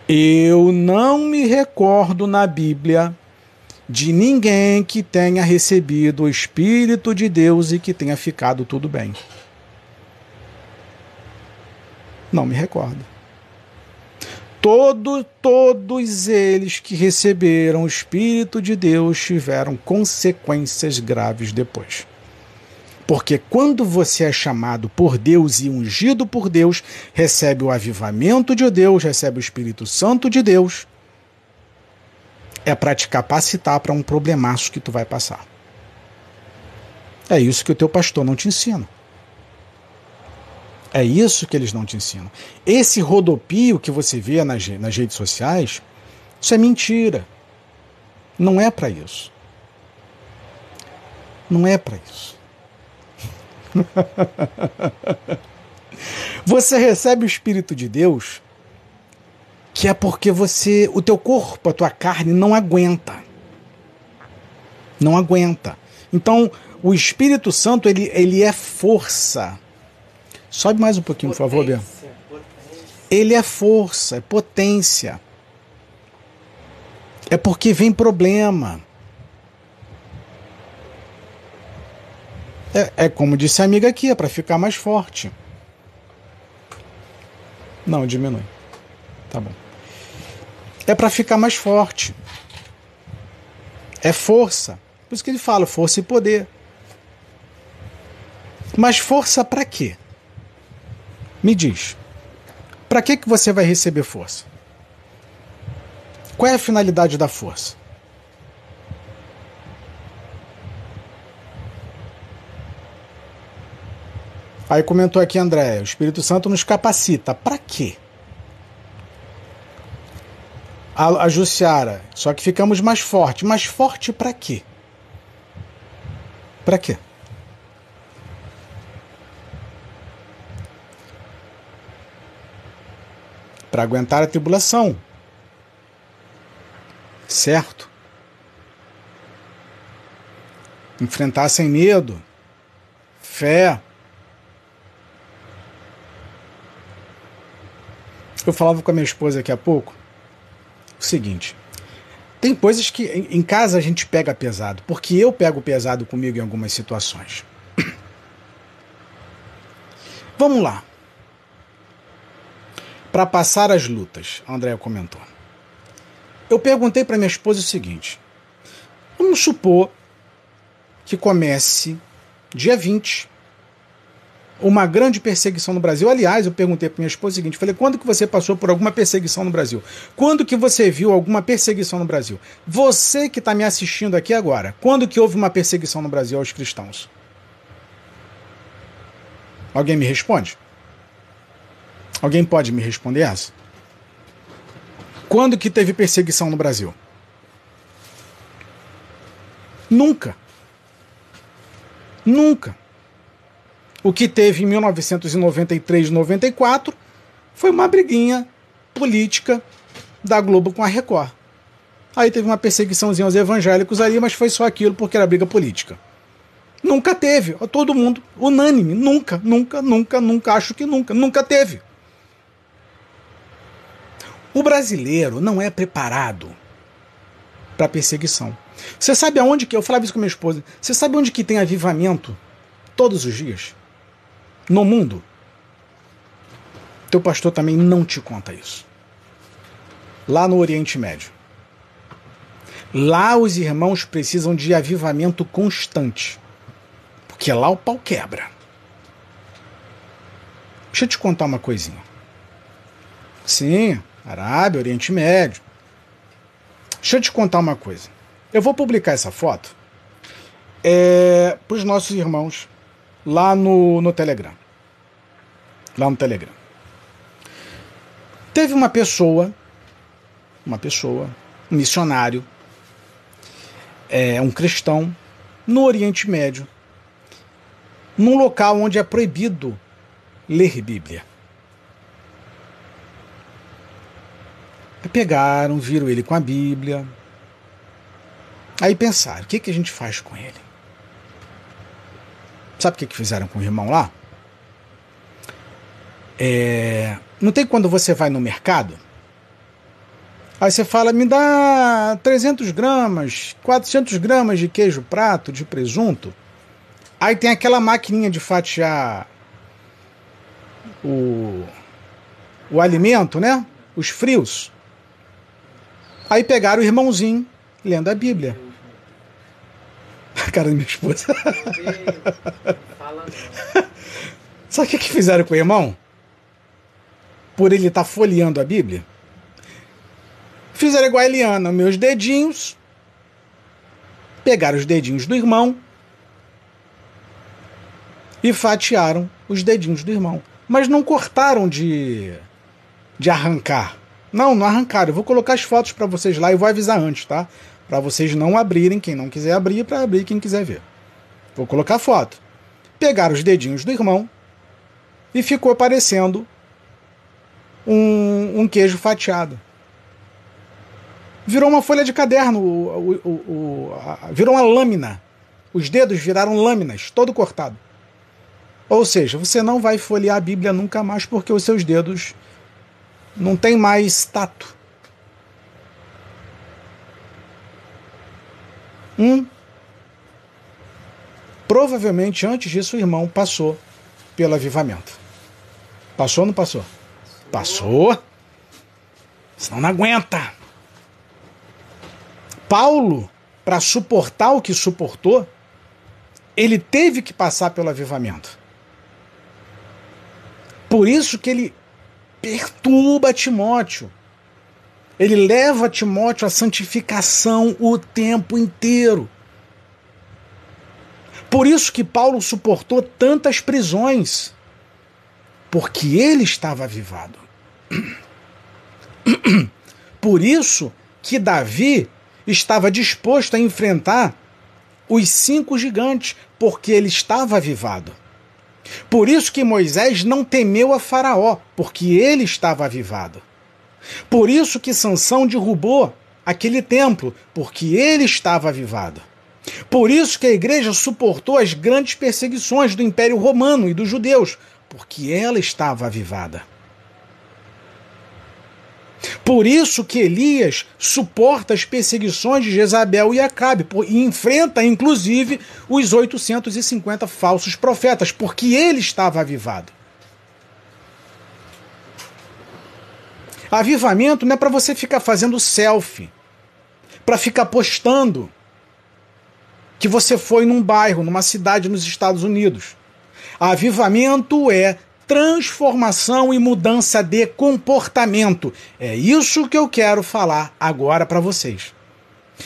Eu não me recordo na Bíblia de ninguém que tenha recebido o Espírito de Deus e que tenha ficado tudo bem. Não me recordo. Todo, todos eles que receberam o Espírito de Deus tiveram consequências graves depois. Porque quando você é chamado por Deus e ungido por Deus, recebe o avivamento de Deus, recebe o Espírito Santo de Deus, é para te capacitar para um problemaço que tu vai passar. É isso que o teu pastor não te ensina. É isso que eles não te ensinam. Esse rodopio que você vê nas, nas redes sociais, isso é mentira. Não é para isso. Não é para isso. você recebe o Espírito de Deus que é porque você, o teu corpo, a tua carne não aguenta. Não aguenta. Então, o Espírito Santo, ele, ele é força. Sobe mais um pouquinho, potência, por favor, Bia. Ele é força, é potência. É porque vem problema. É, é como disse a amiga aqui, é para ficar mais forte. Não, diminui. Tá bom. É para ficar mais forte. É força. Por isso que ele fala força e poder. Mas força para quê? Me diz. Para que que você vai receber força? Qual é a finalidade da força? Aí comentou aqui André, o Espírito Santo nos capacita. Para quê? A, a Jussiara, só que ficamos mais forte. Mais forte para quê? Para quê? Para aguentar a tribulação. Certo? Enfrentar sem medo. Fé. Eu falava com a minha esposa aqui há pouco o seguinte: tem coisas que em casa a gente pega pesado, porque eu pego pesado comigo em algumas situações. Vamos lá. Para passar as lutas, a Andrea comentou. Eu perguntei para minha esposa o seguinte: vamos supor que comece dia 20 uma grande perseguição no Brasil. Aliás, eu perguntei para minha esposa o seguinte, falei, quando que você passou por alguma perseguição no Brasil? Quando que você viu alguma perseguição no Brasil? Você que está me assistindo aqui agora, quando que houve uma perseguição no Brasil aos cristãos? Alguém me responde? Alguém pode me responder essa? Quando que teve perseguição no Brasil? Nunca. Nunca. O que teve em 1993 94 foi uma briguinha política da Globo com a Record. Aí teve uma perseguiçãozinha aos evangélicos ali, mas foi só aquilo porque era briga política. Nunca teve. Todo mundo, unânime. Nunca, nunca, nunca, nunca, acho que nunca. Nunca teve. O brasileiro não é preparado para perseguição. Você sabe aonde que. Eu falava isso com minha esposa. Você sabe onde que tem avivamento todos os dias? no mundo. Teu pastor também não te conta isso. Lá no Oriente Médio. Lá os irmãos precisam de avivamento constante. Porque lá o pau quebra. Deixa eu te contar uma coisinha. Sim, Arábia, Oriente Médio. Deixa eu te contar uma coisa. Eu vou publicar essa foto é, para os nossos irmãos lá no, no Telegram. Lá no Telegram. Teve uma pessoa, uma pessoa, um missionário, é, um cristão, no Oriente Médio, num local onde é proibido ler Bíblia. Pegaram, viram ele com a Bíblia. Aí pensaram: o que, que a gente faz com ele? Sabe o que, que fizeram com o irmão lá? É, não tem quando você vai no mercado? Aí você fala, me dá 300 gramas, 400 gramas de queijo prato, de presunto. Aí tem aquela maquininha de fatiar o, o alimento, né? Os frios. Aí pegaram o irmãozinho lendo a Bíblia. A cara da minha esposa. Sabe o que, que fizeram com o irmão? Por ele estar tá folheando a Bíblia? Fizeram igual a Eliana, meus dedinhos. Pegaram os dedinhos do irmão e fatiaram os dedinhos do irmão. Mas não cortaram de, de arrancar. Não, não arrancaram. Eu vou colocar as fotos para vocês lá e vou avisar antes, tá? para vocês não abrirem, quem não quiser abrir, para abrir quem quiser ver. Vou colocar foto. Pegaram os dedinhos do irmão e ficou parecendo um, um queijo fatiado. Virou uma folha de caderno, o, o, o, a, virou uma lâmina. Os dedos viraram lâminas, todo cortado. Ou seja, você não vai folhear a Bíblia nunca mais porque os seus dedos não têm mais tato. Um, provavelmente antes disso o irmão passou pelo avivamento. Passou ou não passou? Passou. Senão não aguenta. Paulo para suportar o que suportou, ele teve que passar pelo avivamento. Por isso que ele perturba Timóteo. Ele leva Timóteo à santificação o tempo inteiro. Por isso que Paulo suportou tantas prisões, porque ele estava avivado. Por isso que Davi estava disposto a enfrentar os cinco gigantes, porque ele estava avivado. Por isso que Moisés não temeu a Faraó, porque ele estava avivado. Por isso que Sansão derrubou aquele templo, porque ele estava avivado. Por isso que a igreja suportou as grandes perseguições do Império Romano e dos judeus, porque ela estava avivada. Por isso que Elias suporta as perseguições de Jezabel e Acabe e enfrenta inclusive os 850 falsos profetas, porque ele estava avivado. Avivamento não é para você ficar fazendo selfie, para ficar postando que você foi num bairro, numa cidade nos Estados Unidos. Avivamento é transformação e mudança de comportamento. É isso que eu quero falar agora para vocês.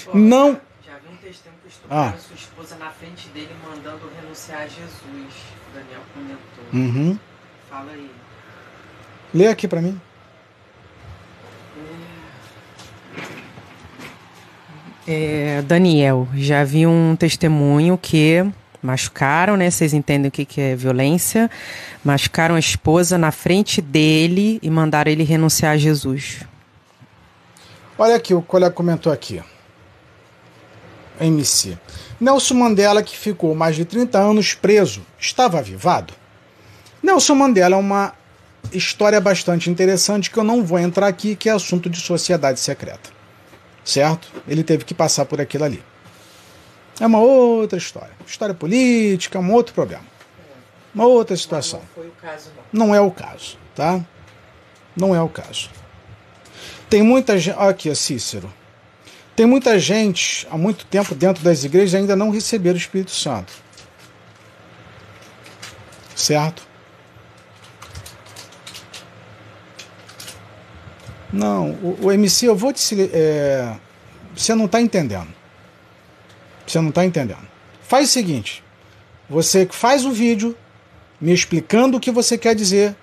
Pô, não. Já, já vi um testemunho que estupraram ah. sua esposa na frente dele mandando renunciar a Jesus. O Daniel comentou. Uhum. Fala aí. Lê aqui para mim. É, Daniel, já vi um testemunho que machucaram, né? Vocês entendem o que, que é violência. Machucaram a esposa na frente dele e mandaram ele renunciar a Jesus. Olha aqui, o colega comentou aqui. MC. Nelson Mandela, que ficou mais de 30 anos preso, estava avivado? Nelson Mandela é uma história bastante interessante que eu não vou entrar aqui, que é assunto de sociedade secreta certo? Ele teve que passar por aquilo ali. É uma outra história. História política, é um outro problema. Uma outra situação. Não, foi o caso, não. Não é o caso, tá? Não é o caso. Tem muita gente. Aqui, Cícero. Tem muita gente há muito tempo dentro das igrejas ainda não receberam o Espírito Santo. Certo? Não, o, o MC, eu vou te. É, você não está entendendo. Você não está entendendo. Faz o seguinte: você faz o vídeo me explicando o que você quer dizer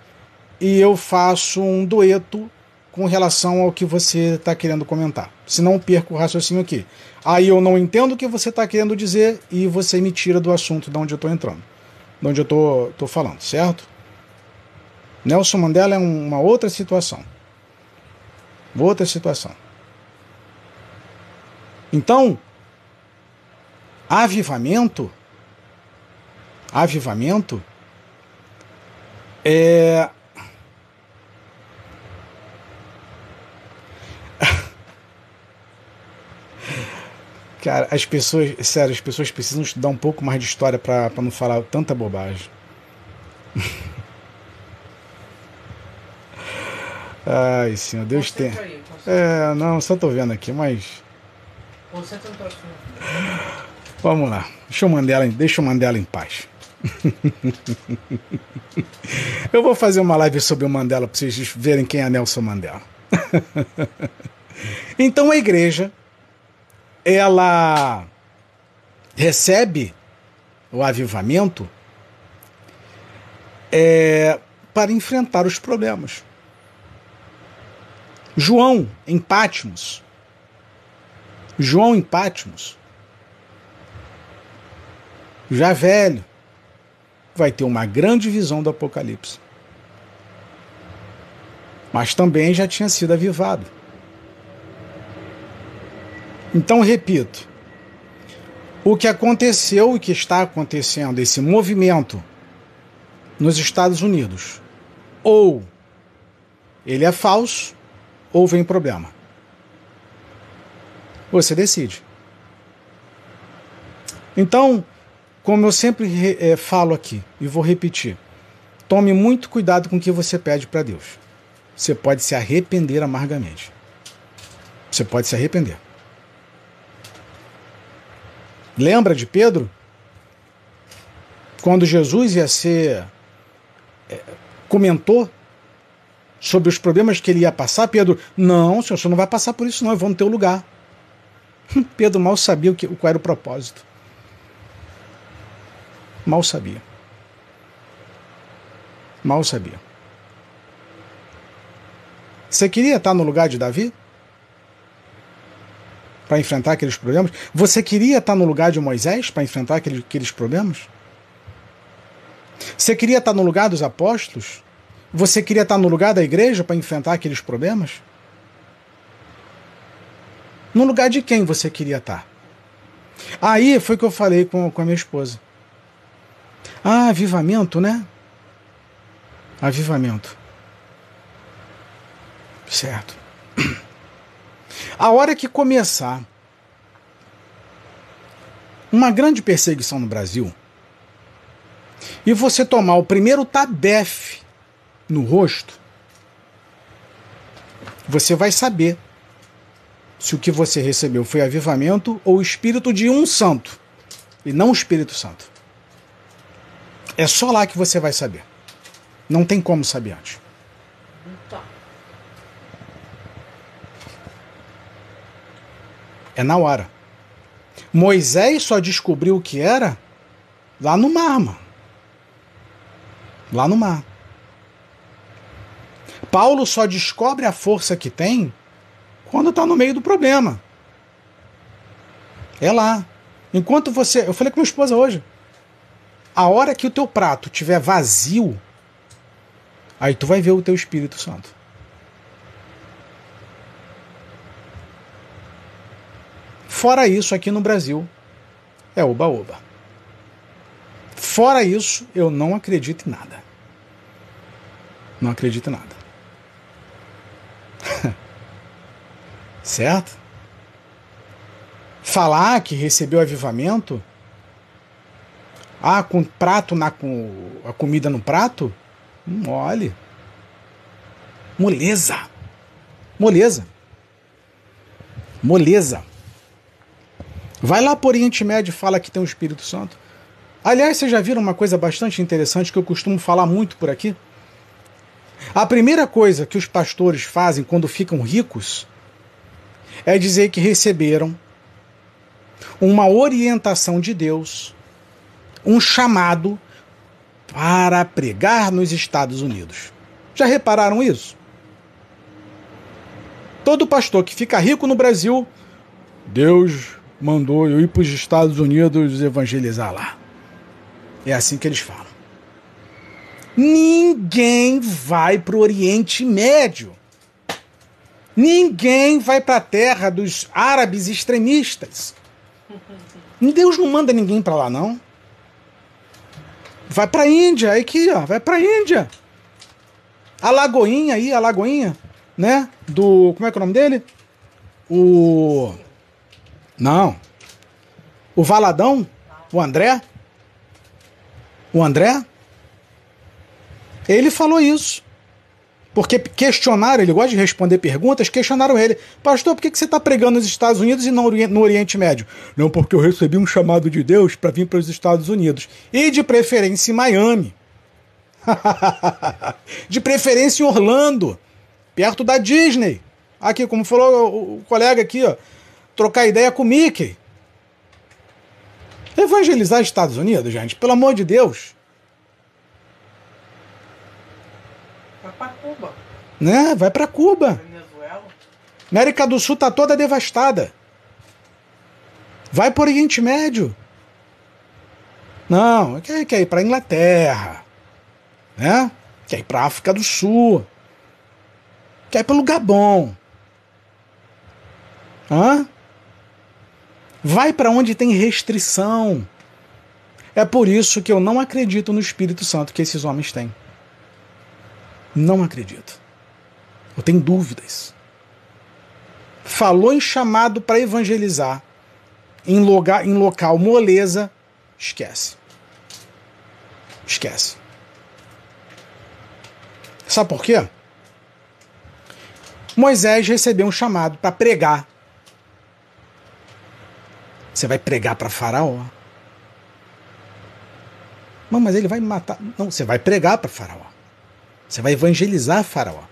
e eu faço um dueto com relação ao que você está querendo comentar. Senão perco o raciocínio aqui. Aí eu não entendo o que você está querendo dizer e você me tira do assunto de onde eu estou entrando, de onde eu estou falando, certo? Nelson Mandela é uma outra situação. Outra situação. Então, avivamento, avivamento é Cara, as pessoas, sério, as pessoas precisam estudar um pouco mais de história para não falar tanta bobagem. Ai, Senhor, Deus tem. É, não, só tô vendo aqui, mas. Concentra no Vamos lá. Deixa o Mandela, deixa o Mandela em paz. Eu vou fazer uma live sobre o Mandela para vocês verem quem é Nelson Mandela. então a igreja ela recebe o avivamento é, para enfrentar os problemas. João em Pátimos. João em Pátimos. Já velho, vai ter uma grande visão do Apocalipse. Mas também já tinha sido avivado. Então, repito, o que aconteceu e que está acontecendo, esse movimento nos Estados Unidos, ou ele é falso, ou vem problema? Você decide. Então, como eu sempre é, falo aqui e vou repetir, tome muito cuidado com o que você pede para Deus. Você pode se arrepender amargamente. Você pode se arrepender. Lembra de Pedro? Quando Jesus ia ser. É, comentou sobre os problemas que ele ia passar, Pedro, não, senhor, você não vai passar por isso, não, eu vou no teu lugar. Pedro mal sabia o que, qual era o propósito. Mal sabia. Mal sabia. Você queria estar no lugar de Davi? Para enfrentar aqueles problemas? Você queria estar no lugar de Moisés para enfrentar aqueles, aqueles problemas? Você queria estar no lugar dos apóstolos? Você queria estar no lugar da igreja para enfrentar aqueles problemas? No lugar de quem você queria estar? Aí foi que eu falei com, com a minha esposa. Ah, avivamento, né? Avivamento. Certo. A hora que começar uma grande perseguição no Brasil e você tomar o primeiro tabefe no rosto, você vai saber se o que você recebeu foi avivamento ou espírito de um santo e não o Espírito Santo. É só lá que você vai saber. Não tem como saber antes. É na hora. Moisés só descobriu o que era lá no mar, mano. Lá no mar. Paulo só descobre a força que tem quando está no meio do problema. É lá. Enquanto você. Eu falei com minha esposa hoje. A hora que o teu prato tiver vazio, aí tu vai ver o teu Espírito Santo. Fora isso, aqui no Brasil, é oba-oba. Fora isso, eu não acredito em nada. Não acredito em nada. certo? Falar que recebeu avivamento, ah, com prato na com a comida no prato, hum, olhe. Moleza. Moleza. Moleza. Vai lá por Oriente Médio e fala que tem o Espírito Santo. Aliás, vocês já viram uma coisa bastante interessante que eu costumo falar muito por aqui? A primeira coisa que os pastores fazem quando ficam ricos é dizer que receberam uma orientação de Deus, um chamado para pregar nos Estados Unidos. Já repararam isso? Todo pastor que fica rico no Brasil, Deus mandou eu ir para os Estados Unidos evangelizar lá. É assim que eles falam. Ninguém vai para o Oriente Médio. Ninguém vai para a terra dos árabes extremistas. Deus não manda ninguém para lá, não. Vai para a Índia, aqui, ó, vai para a Índia. A Lagoinha aí, a Lagoinha, né? Do. Como é que é o nome dele? O. Não. O Valadão? O André? O André? Ele falou isso. Porque questionaram, ele gosta de responder perguntas, questionaram ele. Pastor, por que você está pregando nos Estados Unidos e não no Oriente Médio? Não, porque eu recebi um chamado de Deus para vir para os Estados Unidos. E de preferência em Miami. de preferência em Orlando, perto da Disney. Aqui, como falou o colega aqui, ó, trocar ideia com o Mickey. Evangelizar Estados Unidos, gente, pelo amor de Deus. Vai para Cuba. Né? Vai para Cuba. Venezuela. América do Sul tá toda devastada. Vai para Oriente Médio. Não, quer, quer ir para Inglaterra, né? Quer ir para África do Sul, quer ir para lugar bom. Hã? Vai para onde tem restrição. É por isso que eu não acredito no Espírito Santo que esses homens têm. Não acredito. Eu tenho dúvidas. Falou em chamado para evangelizar em, loga, em local moleza, esquece. Esquece. Sabe por quê? Moisés recebeu um chamado para pregar Você vai pregar para Faraó. Não, mas ele vai me matar. Não, você vai pregar para Faraó. Você vai evangelizar Faraó.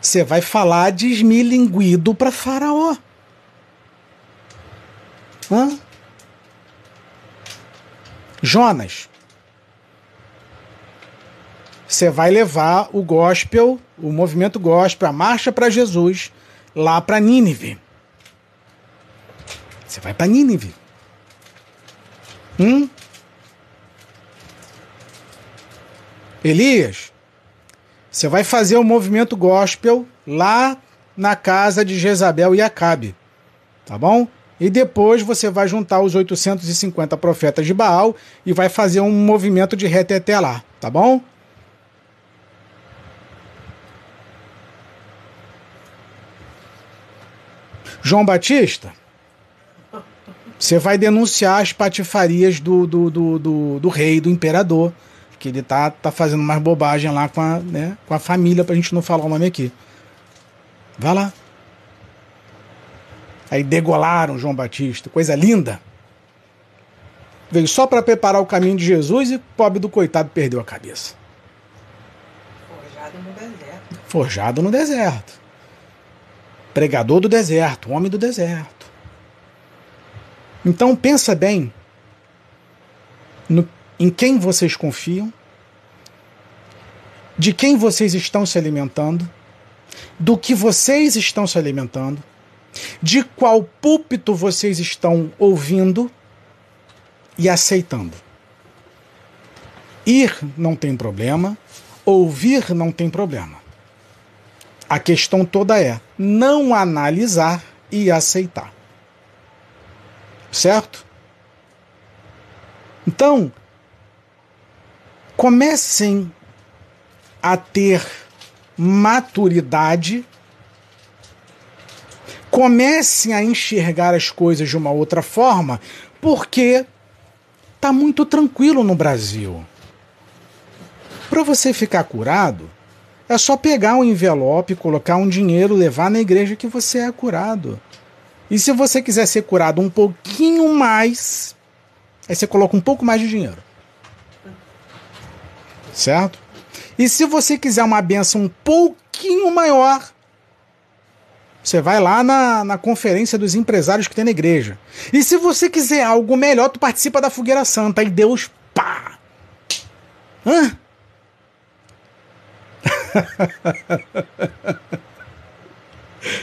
Você vai falar desmilinguido para Faraó. Hã? Jonas, você vai levar o gospel, o movimento gospel, a marcha para Jesus, lá para Nínive. Você vai para Nínive. Hum? Elias, você vai fazer o movimento gospel lá na casa de Jezabel e Acabe. Tá bom? E depois você vai juntar os 850 profetas de Baal e vai fazer um movimento de reteté lá. Tá bom? João Batista, você vai denunciar as patifarias do, do, do, do, do rei, do imperador, que ele tá, tá fazendo mais bobagem lá com a, né, com a família, pra gente não falar o nome aqui. Vai lá. Aí degolaram João Batista, coisa linda. Veio só para preparar o caminho de Jesus e o pobre do coitado perdeu a cabeça. Forjado no deserto. Forjado no deserto pregador do deserto, homem do deserto. Então pensa bem no, em quem vocês confiam, de quem vocês estão se alimentando, do que vocês estão se alimentando, de qual púlpito vocês estão ouvindo e aceitando. Ir não tem problema, ouvir não tem problema. A questão toda é não analisar e aceitar. Certo? Então, comecem a ter maturidade, comecem a enxergar as coisas de uma outra forma, porque tá muito tranquilo no Brasil. Para você ficar curado, é só pegar um envelope, colocar um dinheiro, levar na igreja que você é curado. E se você quiser ser curado um pouquinho mais, aí você coloca um pouco mais de dinheiro. Certo? E se você quiser uma benção um pouquinho maior, você vai lá na, na conferência dos empresários que tem na igreja. E se você quiser algo melhor, tu participa da fogueira santa. E Deus, pá! Hã?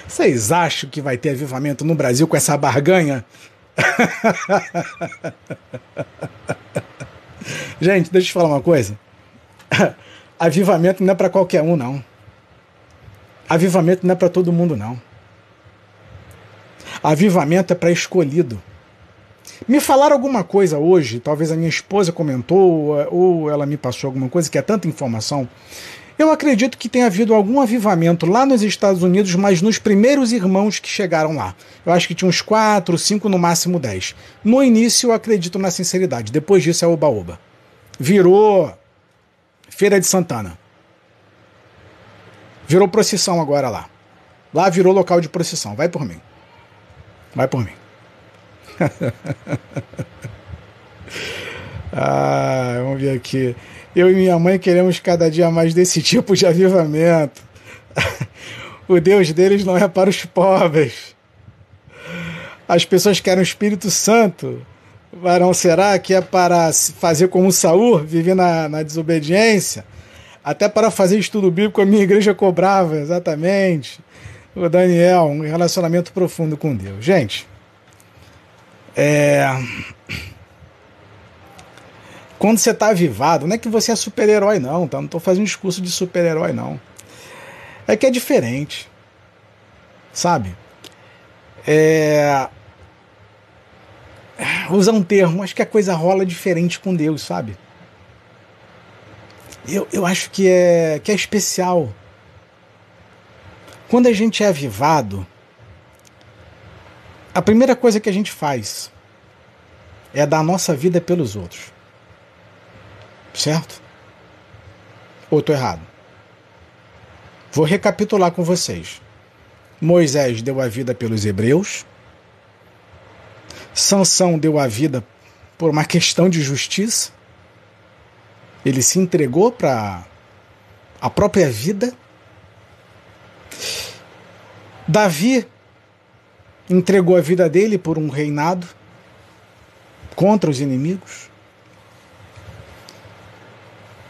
Vocês acham que vai ter avivamento no Brasil com essa barganha? Gente, deixa eu te falar uma coisa. Avivamento não é para qualquer um, não. Avivamento não é para todo mundo, não. Avivamento é para escolhido. Me falaram alguma coisa hoje, talvez a minha esposa comentou, ou ela me passou alguma coisa, que é tanta informação, eu acredito que tenha havido algum avivamento lá nos Estados Unidos, mas nos primeiros irmãos que chegaram lá. Eu acho que tinha uns quatro, cinco, no máximo dez. No início eu acredito na sinceridade, depois disso é oba-oba. Virou Feira de Santana. Virou procissão agora lá. Lá virou local de procissão. Vai por mim. Vai por mim. ah, vamos ver aqui. Eu e minha mãe queremos cada dia mais desse tipo de avivamento. o Deus deles não é para os pobres. As pessoas querem o Espírito Santo. Varão, será que é para fazer como Saul, viver na, na desobediência? Até para fazer estudo bíblico a minha igreja cobrava, exatamente. O Daniel, um relacionamento profundo com Deus. Gente, é quando você está avivado, não é que você é super-herói, não, tá? Não estou fazendo discurso de super-herói, não. É que é diferente. Sabe? É. Usar um termo, acho que a coisa rola diferente com Deus, sabe? Eu, eu acho que é, que é especial. Quando a gente é avivado, a primeira coisa que a gente faz é dar a nossa vida pelos outros. Certo? Ou estou errado? Vou recapitular com vocês. Moisés deu a vida pelos hebreus. Sansão deu a vida por uma questão de justiça. Ele se entregou para a própria vida. Davi entregou a vida dele por um reinado contra os inimigos.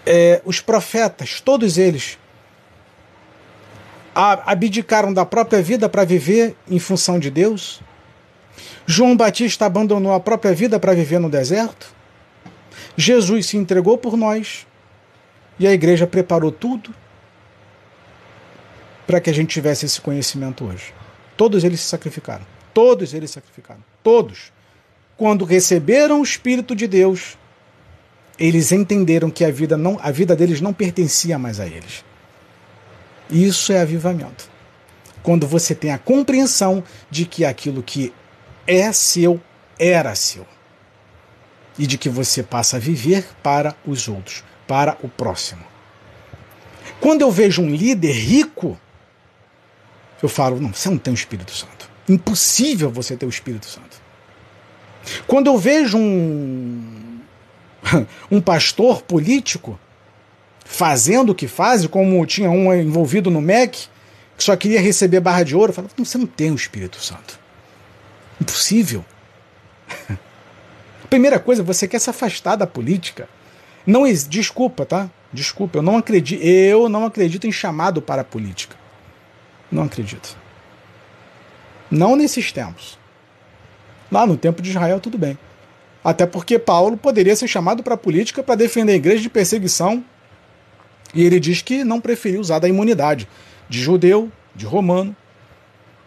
É, os profetas, todos eles, abdicaram da própria vida para viver em função de Deus. João Batista abandonou a própria vida para viver no deserto. Jesus se entregou por nós e a igreja preparou tudo para que a gente tivesse esse conhecimento hoje. Todos eles se sacrificaram. Todos eles se sacrificaram. Todos. Quando receberam o Espírito de Deus, eles entenderam que a vida, não, a vida deles não pertencia mais a eles. Isso é avivamento. Quando você tem a compreensão de que aquilo que é seu era seu. E de que você passa a viver para os outros, para o próximo. Quando eu vejo um líder rico, eu falo: não, você não tem o Espírito Santo. Impossível você ter o Espírito Santo. Quando eu vejo um, um pastor político, fazendo o que faz, como tinha um envolvido no MEC, que só queria receber barra de ouro, falava, você não tem o Espírito Santo. Impossível. Primeira coisa, você quer se afastar da política. Não desculpa, tá? Desculpa, eu não acredito, eu não acredito em chamado para a política. Não acredito. Não nesses tempos. Lá no tempo de Israel tudo bem. Até porque Paulo poderia ser chamado para a política para defender a igreja de perseguição e ele diz que não preferiu usar da imunidade de judeu, de romano,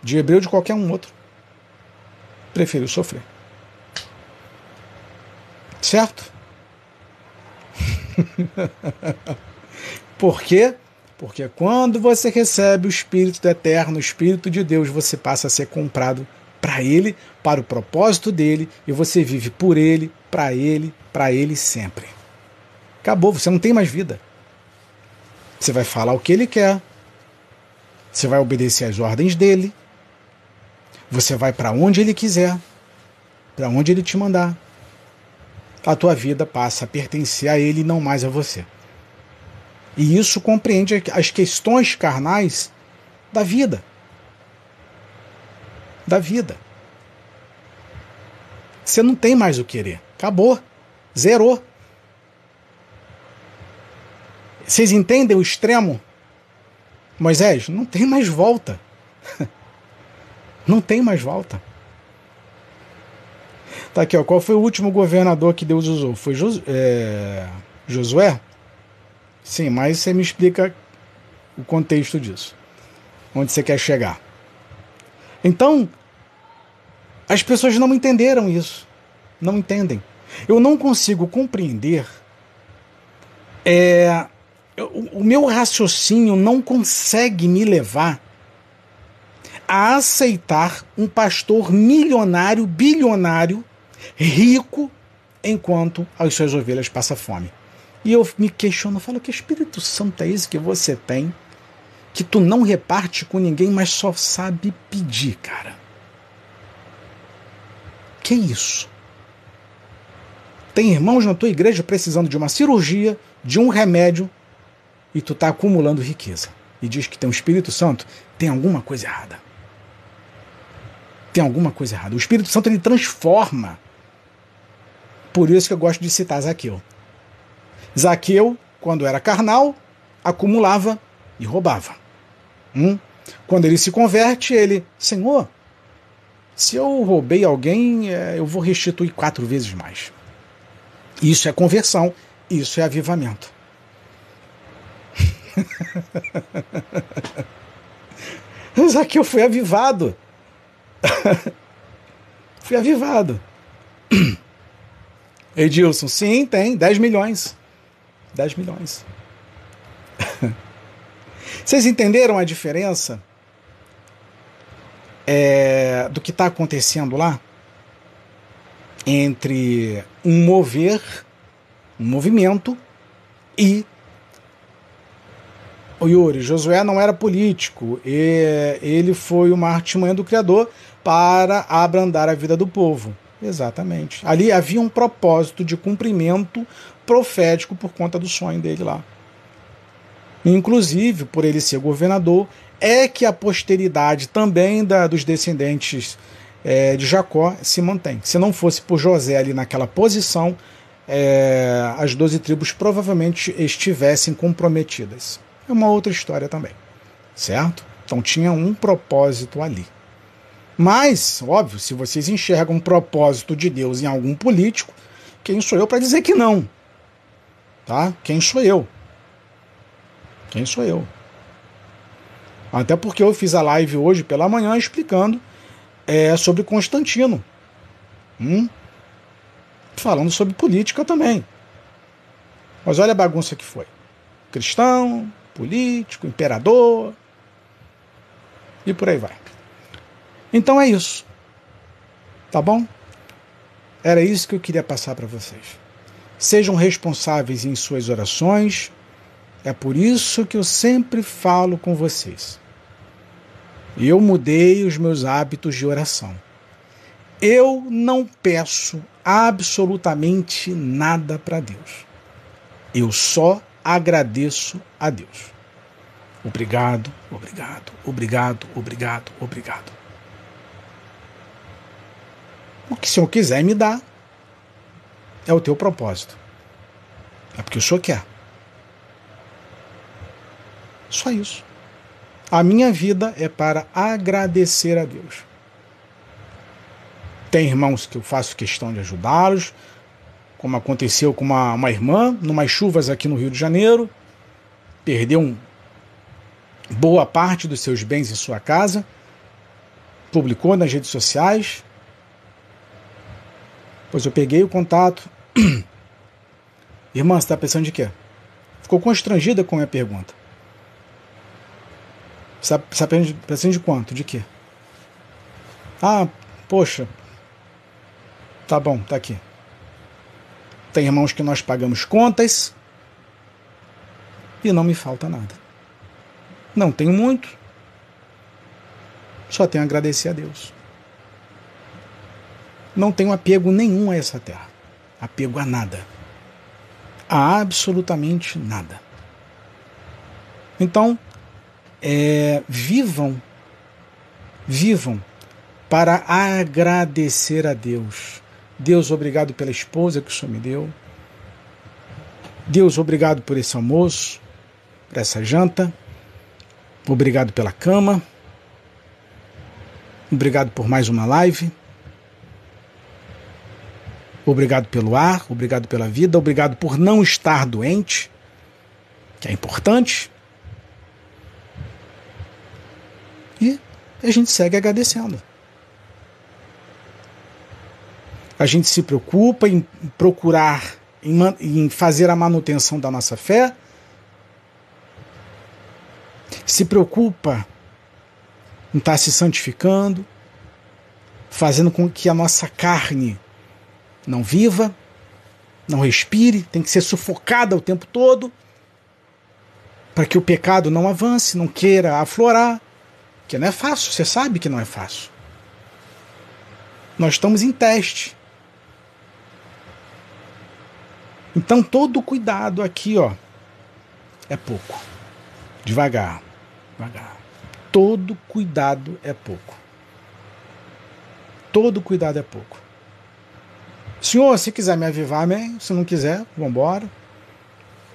de hebreu, de qualquer um outro. Preferiu sofrer. Certo? Por quê? Porque quando você recebe o Espírito do Eterno, o Espírito de Deus, você passa a ser comprado para Ele, para o propósito dele, e você vive por Ele, para Ele, para Ele sempre. Acabou, você não tem mais vida. Você vai falar o que ele quer. Você vai obedecer às ordens dele. Você vai para onde ele quiser, para onde ele te mandar. A tua vida passa a pertencer a ele e não mais a você. E isso compreende as questões carnais da vida. Da vida. Você não tem mais o querer. Acabou. Zerou. Vocês entendem o extremo? Moisés, não tem mais volta. Não tem mais volta. Tá aqui, ó. Qual foi o último governador que Deus usou? Foi Jos é... Josué? Sim, mas você me explica o contexto disso. Onde você quer chegar. Então, as pessoas não entenderam isso. Não entendem. Eu não consigo compreender é, o meu raciocínio não consegue me levar a aceitar um pastor milionário, bilionário, rico, enquanto as suas ovelhas passam fome. E eu me questiono, falo, que Espírito Santo é esse que você tem, que tu não reparte com ninguém, mas só sabe pedir, cara? Que isso? Tem irmãos na tua igreja precisando de uma cirurgia, de um remédio, e tu está acumulando riqueza e diz que tem o Espírito Santo, tem alguma coisa errada. Tem alguma coisa errada. O Espírito Santo ele transforma. Por isso que eu gosto de citar Zaqueu. Zaqueu, quando era carnal, acumulava e roubava. Hum? Quando ele se converte, ele, Senhor, se eu roubei alguém, é, eu vou restituir quatro vezes mais. Isso é conversão, isso é avivamento. Zaqueu foi avivado. fui avivado. Edilson, sim, tem 10 milhões. 10 milhões. Vocês entenderam a diferença é, do que está acontecendo lá? Entre um mover, um movimento e o Yuri, Josué não era político, ele foi uma artimanha do Criador para abrandar a vida do povo. exatamente. Ali havia um propósito de cumprimento profético por conta do sonho dele lá. Inclusive, por ele ser governador, é que a posteridade também da, dos descendentes é, de Jacó se mantém. Se não fosse por José ali naquela posição, é, as doze tribos provavelmente estivessem comprometidas. É uma outra história também, certo? Então tinha um propósito ali. Mas, óbvio, se vocês enxergam um propósito de Deus em algum político, quem sou eu para dizer que não? Tá? Quem sou eu? Quem sou eu? Até porque eu fiz a live hoje pela manhã explicando é, sobre Constantino. Hum? Falando sobre política também. Mas olha a bagunça que foi. Cristão, político, imperador. E por aí vai. Então é isso. Tá bom? Era isso que eu queria passar para vocês. Sejam responsáveis em suas orações. É por isso que eu sempre falo com vocês. Eu mudei os meus hábitos de oração. Eu não peço absolutamente nada para Deus. Eu só agradeço a Deus. Obrigado, obrigado, obrigado, obrigado, obrigado. O que o Senhor quiser me dar é o teu propósito. É porque o Senhor quer. Só isso. A minha vida é para agradecer a Deus. Tem irmãos que eu faço questão de ajudá-los, como aconteceu com uma, uma irmã, numas chuvas aqui no Rio de Janeiro, perdeu um, boa parte dos seus bens em sua casa, publicou nas redes sociais. Pois eu peguei o contato. Irmã, você está pensando de quê? Ficou constrangida com a minha pergunta. Você está pensando de quanto? De quê? Ah, poxa. Tá bom, tá aqui. Tem irmãos que nós pagamos contas e não me falta nada. Não tenho muito, só tenho a agradecer a Deus. Não tenho apego nenhum a essa terra. Apego a nada. A absolutamente nada. Então, é, vivam, vivam para agradecer a Deus. Deus, obrigado pela esposa que o Senhor me deu. Deus, obrigado por esse almoço, por essa janta. Obrigado pela cama. Obrigado por mais uma live. Obrigado pelo ar, obrigado pela vida, obrigado por não estar doente, que é importante. E a gente segue agradecendo. A gente se preocupa em procurar, em, fazer a manutenção da nossa fé, se preocupa em estar se santificando, fazendo com que a nossa carne não viva, não respire, tem que ser sufocada o tempo todo, para que o pecado não avance, não queira aflorar. Que não é fácil, você sabe que não é fácil. Nós estamos em teste. Então todo cuidado aqui, ó, é pouco. Devagar, devagar. Todo cuidado é pouco. Todo cuidado é pouco. Senhor, se quiser me avivar, amém. Se não quiser, vamos embora.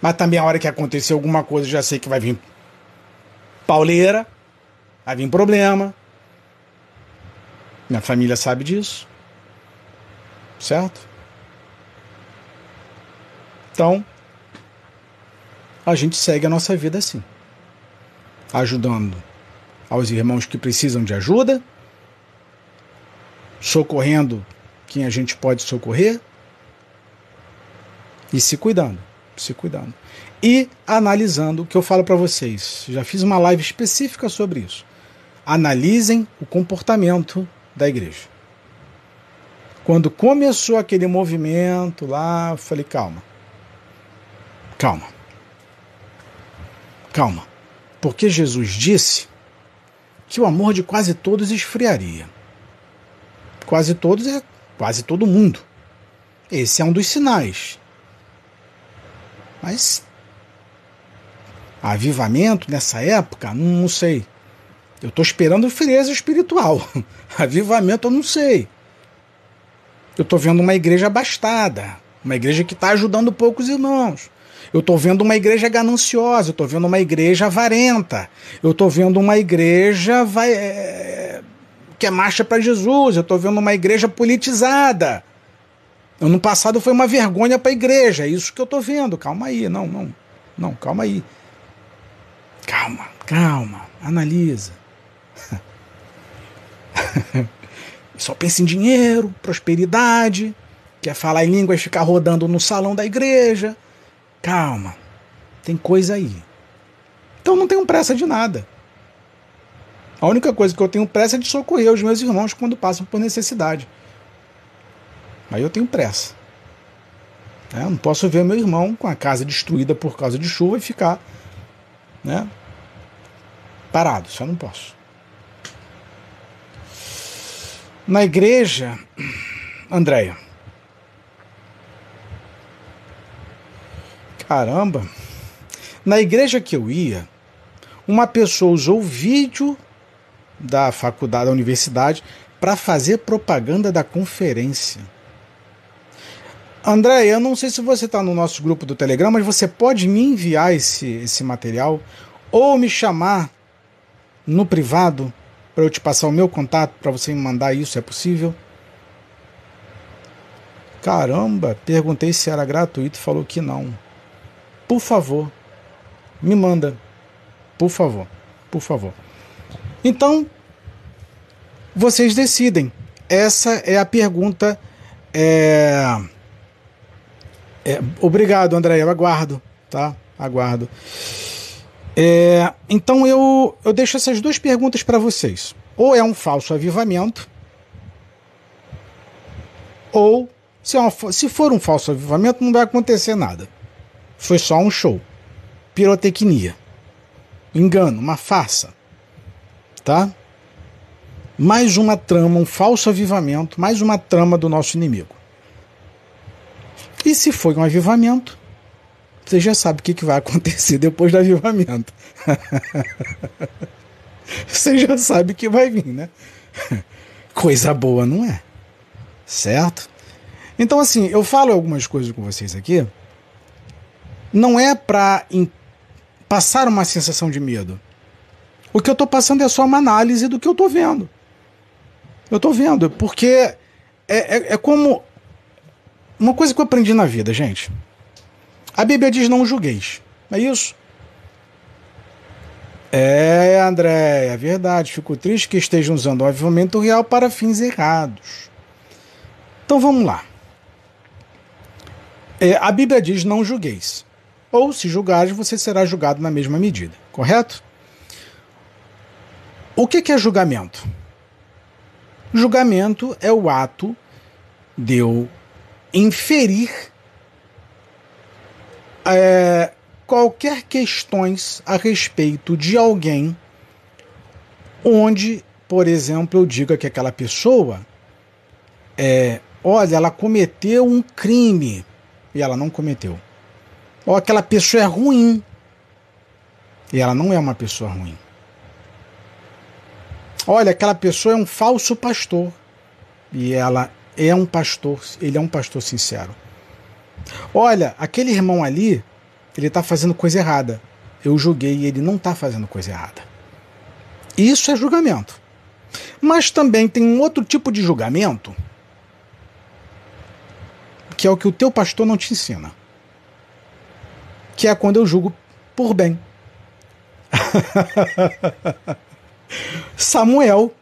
Mas também a hora que acontecer alguma coisa, já sei que vai vir pauleira. Vai vir problema. Minha família sabe disso. Certo? Então, a gente segue a nossa vida assim. Ajudando aos irmãos que precisam de ajuda, socorrendo quem a gente pode socorrer e se cuidando, se cuidando. E analisando o que eu falo para vocês. Já fiz uma live específica sobre isso analisem o comportamento da igreja. Quando começou aquele movimento lá, eu falei: calma, calma, calma. Porque Jesus disse que o amor de quase todos esfriaria. Quase todos é Quase todo mundo. Esse é um dos sinais. Mas avivamento nessa época, não, não sei. Eu estou esperando frieza espiritual. Avivamento eu não sei. Eu estou vendo uma igreja abastada, uma igreja que está ajudando poucos irmãos. Eu estou vendo uma igreja gananciosa, eu estou vendo uma igreja avarenta, eu estou vendo uma igreja vai, é, que é marcha para Jesus, eu estou vendo uma igreja politizada. Ano passado foi uma vergonha para a igreja, é isso que eu estou vendo. Calma aí, não, não, não, calma aí. Calma, calma, analisa. Só pensa em dinheiro, prosperidade, quer falar em línguas ficar rodando no salão da igreja. Calma, tem coisa aí. Então não tenho pressa de nada. A única coisa que eu tenho pressa é de socorrer os meus irmãos quando passam por necessidade. Aí eu tenho pressa. É, não posso ver meu irmão com a casa destruída por causa de chuva e ficar né, parado. Eu não posso. Na igreja, Andréia. Caramba. Na igreja que eu ia, uma pessoa usou vídeo da faculdade, da universidade, para fazer propaganda da conferência. André, eu não sei se você está no nosso grupo do Telegram, mas você pode me enviar esse, esse material ou me chamar no privado para eu te passar o meu contato para você me mandar isso, é possível? Caramba, perguntei se era gratuito, falou que não. Por favor, me manda. Por favor, por favor. Então, vocês decidem. Essa é a pergunta. É... É... Obrigado, André. Eu aguardo, tá? Aguardo. É, então eu, eu deixo essas duas perguntas para vocês. Ou é um falso avivamento, ou se, é uma, se for um falso avivamento, não vai acontecer nada. Foi só um show. Pirotecnia. Engano, uma farsa. Tá? Mais uma trama, um falso avivamento, mais uma trama do nosso inimigo. E se foi um avivamento, você já sabe o que, que vai acontecer depois do avivamento. você já sabe que vai vir, né? Coisa boa, não é? Certo? Então, assim, eu falo algumas coisas com vocês aqui. Não é para passar uma sensação de medo. O que eu estou passando é só uma análise do que eu estou vendo. Eu estou vendo, porque é, é, é como. Uma coisa que eu aprendi na vida, gente. A Bíblia diz: não julgueis. É isso? É, André, é verdade. Fico triste que estejam usando o avivamento real para fins errados. Então vamos lá. É, a Bíblia diz: não julgueis. Ou, se julgares, você será julgado na mesma medida. Correto? O que, que é julgamento? Julgamento é o ato de eu inferir é, qualquer questões a respeito de alguém onde, por exemplo, eu diga que aquela pessoa é, olha, ela cometeu um crime e ela não cometeu. Ou aquela pessoa é ruim e ela não é uma pessoa ruim. Olha, aquela pessoa é um falso pastor e ela é um pastor, ele é um pastor sincero. Olha, aquele irmão ali, ele está fazendo coisa errada. Eu julguei e ele não está fazendo coisa errada. Isso é julgamento. Mas também tem um outro tipo de julgamento, que é o que o teu pastor não te ensina. Que é quando eu julgo por bem. Samuel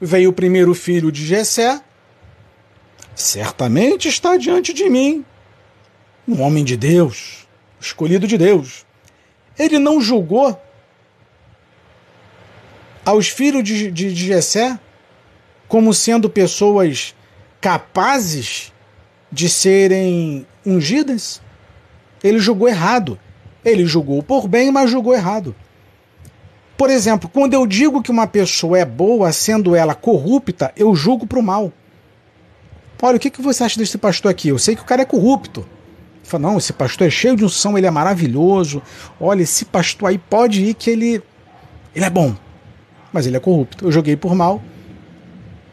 veio o primeiro filho de Jessé, certamente está diante de mim um homem de Deus, escolhido de Deus. Ele não julgou aos filhos de, de, de Jessé como sendo pessoas capazes de serem ungidas? Ele julgou errado. Ele julgou por bem, mas julgou errado. Por exemplo, quando eu digo que uma pessoa é boa, sendo ela corrupta, eu julgo para o mal. Olha, o que, que você acha desse pastor aqui? Eu sei que o cara é corrupto. Fala, não, esse pastor é cheio de unção, ele é maravilhoso. Olha, esse pastor aí pode ir que ele, ele é bom. Mas ele é corrupto. Eu joguei por mal,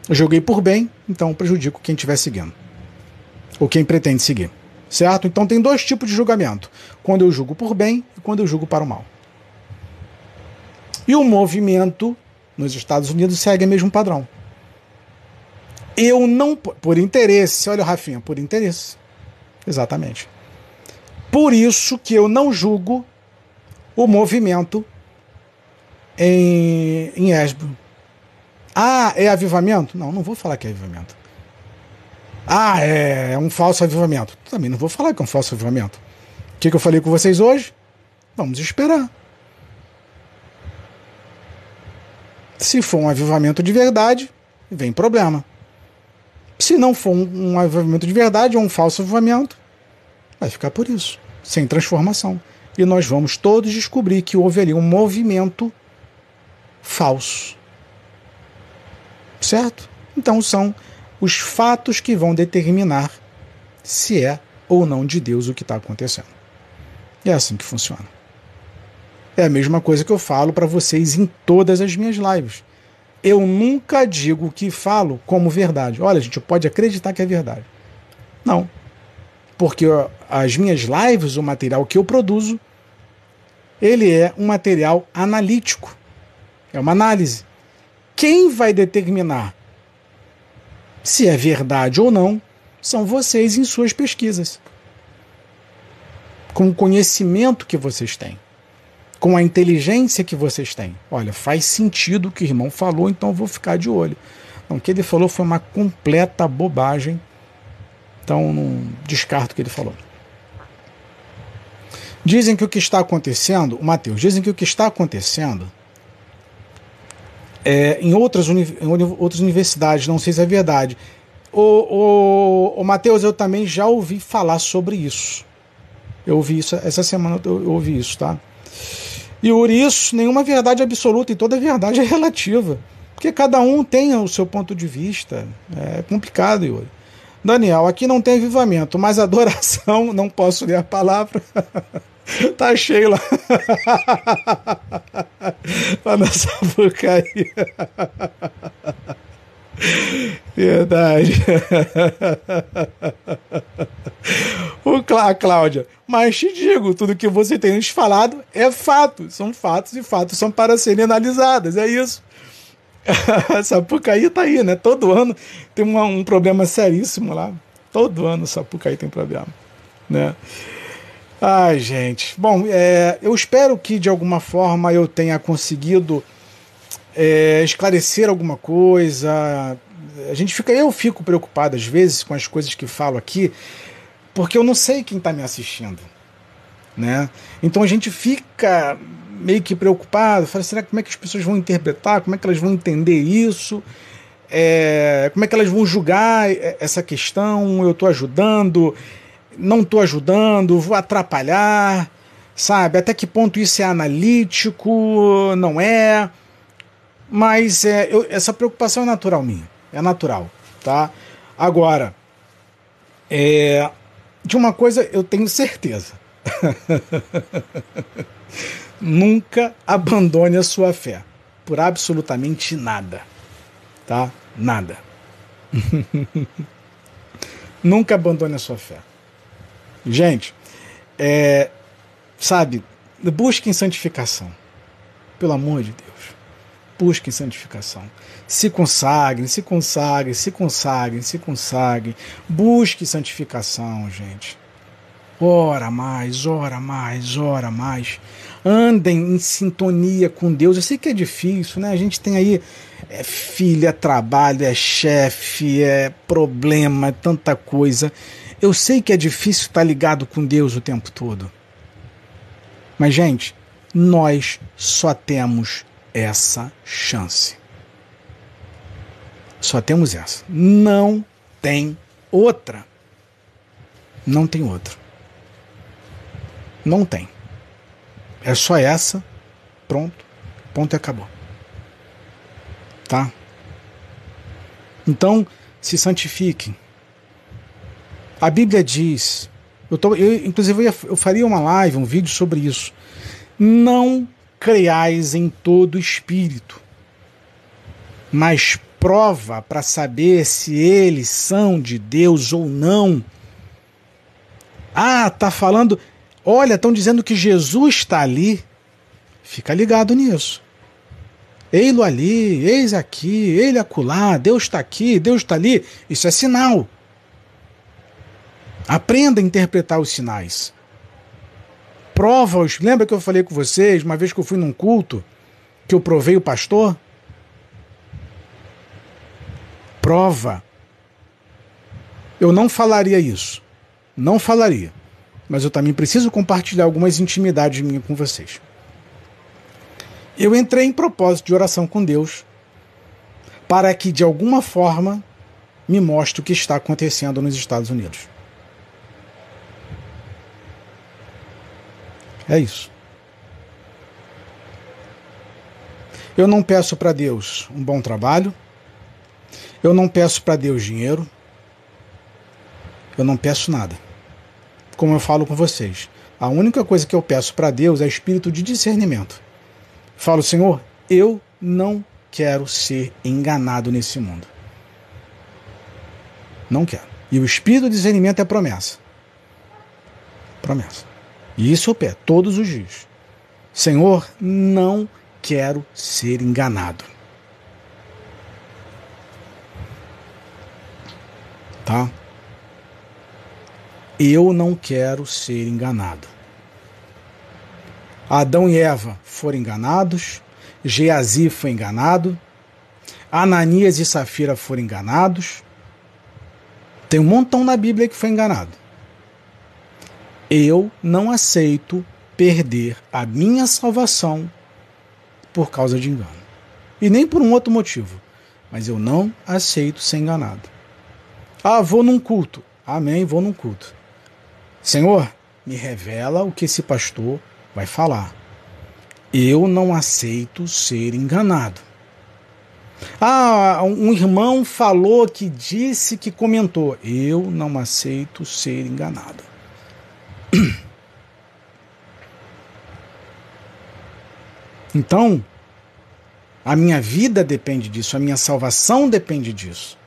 eu joguei por bem, então prejudico quem estiver seguindo. Ou quem pretende seguir. Certo? Então tem dois tipos de julgamento: quando eu julgo por bem e quando eu julgo para o mal. E o movimento nos Estados Unidos segue o mesmo padrão. Eu não. Por interesse, olha, Rafinha, por interesse. Exatamente. Por isso que eu não julgo o movimento em, em Esbo. Ah, é avivamento? Não, não vou falar que é avivamento. Ah, é, é um falso avivamento. Também não vou falar que é um falso avivamento. O que, que eu falei com vocês hoje? Vamos esperar. Se for um avivamento de verdade, vem problema. Se não for um, um avivamento de verdade ou um falso avivamento, vai ficar por isso, sem transformação. E nós vamos todos descobrir que houve ali um movimento falso. Certo? Então são os fatos que vão determinar se é ou não de Deus o que está acontecendo. É assim que funciona. É a mesma coisa que eu falo para vocês em todas as minhas lives. Eu nunca digo o que falo como verdade. Olha, a gente pode acreditar que é verdade. Não. Porque as minhas lives, o material que eu produzo, ele é um material analítico. É uma análise. Quem vai determinar se é verdade ou não são vocês em suas pesquisas. Com o conhecimento que vocês têm com a inteligência que vocês têm. Olha, faz sentido o que o irmão falou, então vou ficar de olho. Então, o que ele falou foi uma completa bobagem. Então, não descarto o que ele falou. Dizem que o que está acontecendo, o Mateus, dizem que o que está acontecendo é, em, outras uni, em outras universidades, não sei se é verdade. O, o, o Mateus, eu também já ouvi falar sobre isso. Eu ouvi isso, essa semana eu ouvi isso, tá? E por isso, nenhuma verdade absoluta e toda verdade é relativa. Porque cada um tem o seu ponto de vista. É complicado, Yuri. Daniel, aqui não tem avivamento, mas adoração, não posso ler a palavra. tá cheio lá. Lá na Sapucaí. Verdade. o Clá, Cláudia, mas te digo, tudo que você tem nos falado é fato. São fatos e fatos são para serem analisados. É isso. Sapucaí tá aí, né? Todo ano tem uma, um problema seríssimo lá. Todo ano Sapucaí tem problema, né? Ai, gente. Bom, é, eu espero que de alguma forma eu tenha conseguido é, esclarecer alguma coisa. A gente fica, eu fico preocupado às vezes com as coisas que falo aqui, porque eu não sei quem está me assistindo, né? Então a gente fica meio que preocupado, fala, será como é que as pessoas vão interpretar, como é que elas vão entender isso, é, como é que elas vão julgar essa questão, eu estou ajudando, não estou ajudando, vou atrapalhar, sabe? Até que ponto isso é analítico, não é? Mas é, eu, essa preocupação é natural minha, é natural, tá? Agora, é, de uma coisa eu tenho certeza. Nunca abandone a sua fé por absolutamente nada, tá? Nada. Nunca abandone a sua fé. Gente, é, sabe, busquem santificação. Pelo amor de Deus busquem santificação. Se consagrem, se consagrem, se consagrem, se consagrem. Busque santificação, gente. Ora mais, ora mais, ora mais. Andem em sintonia com Deus. Eu sei que é difícil, né? A gente tem aí é filha, é trabalho, é chefe, é problema, é tanta coisa. Eu sei que é difícil estar ligado com Deus o tempo todo. Mas, gente, nós só temos essa chance. Só temos essa. Não tem outra. Não tem outra. Não tem. É só essa. Pronto. Ponto e acabou. Tá? Então, se santifiquem. A Bíblia diz, eu, tô, eu inclusive eu, ia, eu faria uma live, um vídeo sobre isso. Não creais em todo espírito, mas prova para saber se eles são de Deus ou não. Ah, tá falando. Olha, estão dizendo que Jesus está ali. Fica ligado nisso. Ei-lo ali, eis aqui, ele acolá, Deus está aqui, Deus está ali. Isso é sinal. Aprenda a interpretar os sinais. Prova-os. Lembra que eu falei com vocês, uma vez que eu fui num culto, que eu provei o pastor? prova. Eu não falaria isso. Não falaria. Mas eu também preciso compartilhar algumas intimidades minhas com vocês. Eu entrei em propósito de oração com Deus para que, de alguma forma, me mostre o que está acontecendo nos Estados Unidos. É isso. Eu não peço para Deus um bom trabalho, eu não peço para Deus dinheiro. Eu não peço nada. Como eu falo com vocês, a única coisa que eu peço para Deus é espírito de discernimento. Falo, Senhor, eu não quero ser enganado nesse mundo. Não quero. E o espírito de discernimento é promessa. Promessa. E isso eu peço todos os dias. Senhor, não quero ser enganado. tá? Eu não quero ser enganado. Adão e Eva foram enganados, Geazi foi enganado, Ananias e Safira foram enganados. Tem um montão na Bíblia que foi enganado. Eu não aceito perder a minha salvação por causa de engano. E nem por um outro motivo. Mas eu não aceito ser enganado. Ah, vou num culto. Amém, vou num culto. Senhor, me revela o que esse pastor vai falar. Eu não aceito ser enganado. Ah, um irmão falou que disse que comentou. Eu não aceito ser enganado. Então, a minha vida depende disso, a minha salvação depende disso.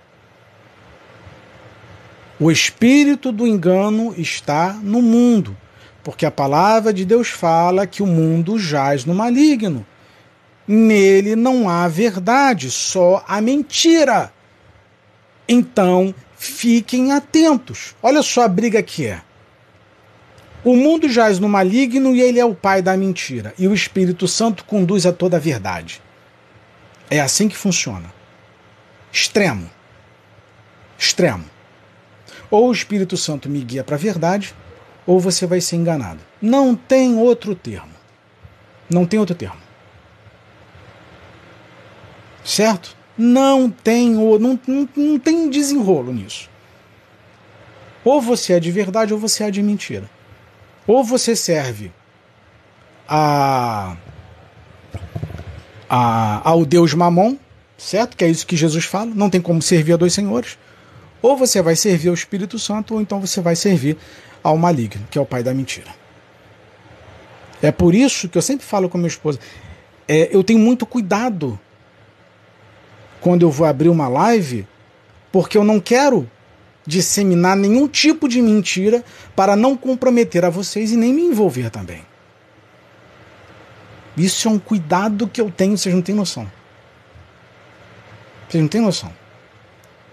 O espírito do engano está no mundo, porque a palavra de Deus fala que o mundo jaz no maligno. Nele não há verdade, só a mentira. Então, fiquem atentos. Olha só a briga que é. O mundo jaz no maligno e ele é o pai da mentira, e o Espírito Santo conduz a toda a verdade. É assim que funciona. Extremo. Extremo. Ou o Espírito Santo me guia para a verdade, ou você vai ser enganado. Não tem outro termo. Não tem outro termo. Certo? Não tem, não, não, não tem desenrolo nisso. Ou você é de verdade ou você é de mentira. Ou você serve a, a, ao Deus Mamon, certo? Que é isso que Jesus fala. Não tem como servir a dois senhores. Ou você vai servir ao Espírito Santo, ou então você vai servir ao maligno, que é o pai da mentira. É por isso que eu sempre falo com minha esposa: é, eu tenho muito cuidado quando eu vou abrir uma live, porque eu não quero disseminar nenhum tipo de mentira para não comprometer a vocês e nem me envolver também. Isso é um cuidado que eu tenho, vocês não têm noção. Vocês não têm noção.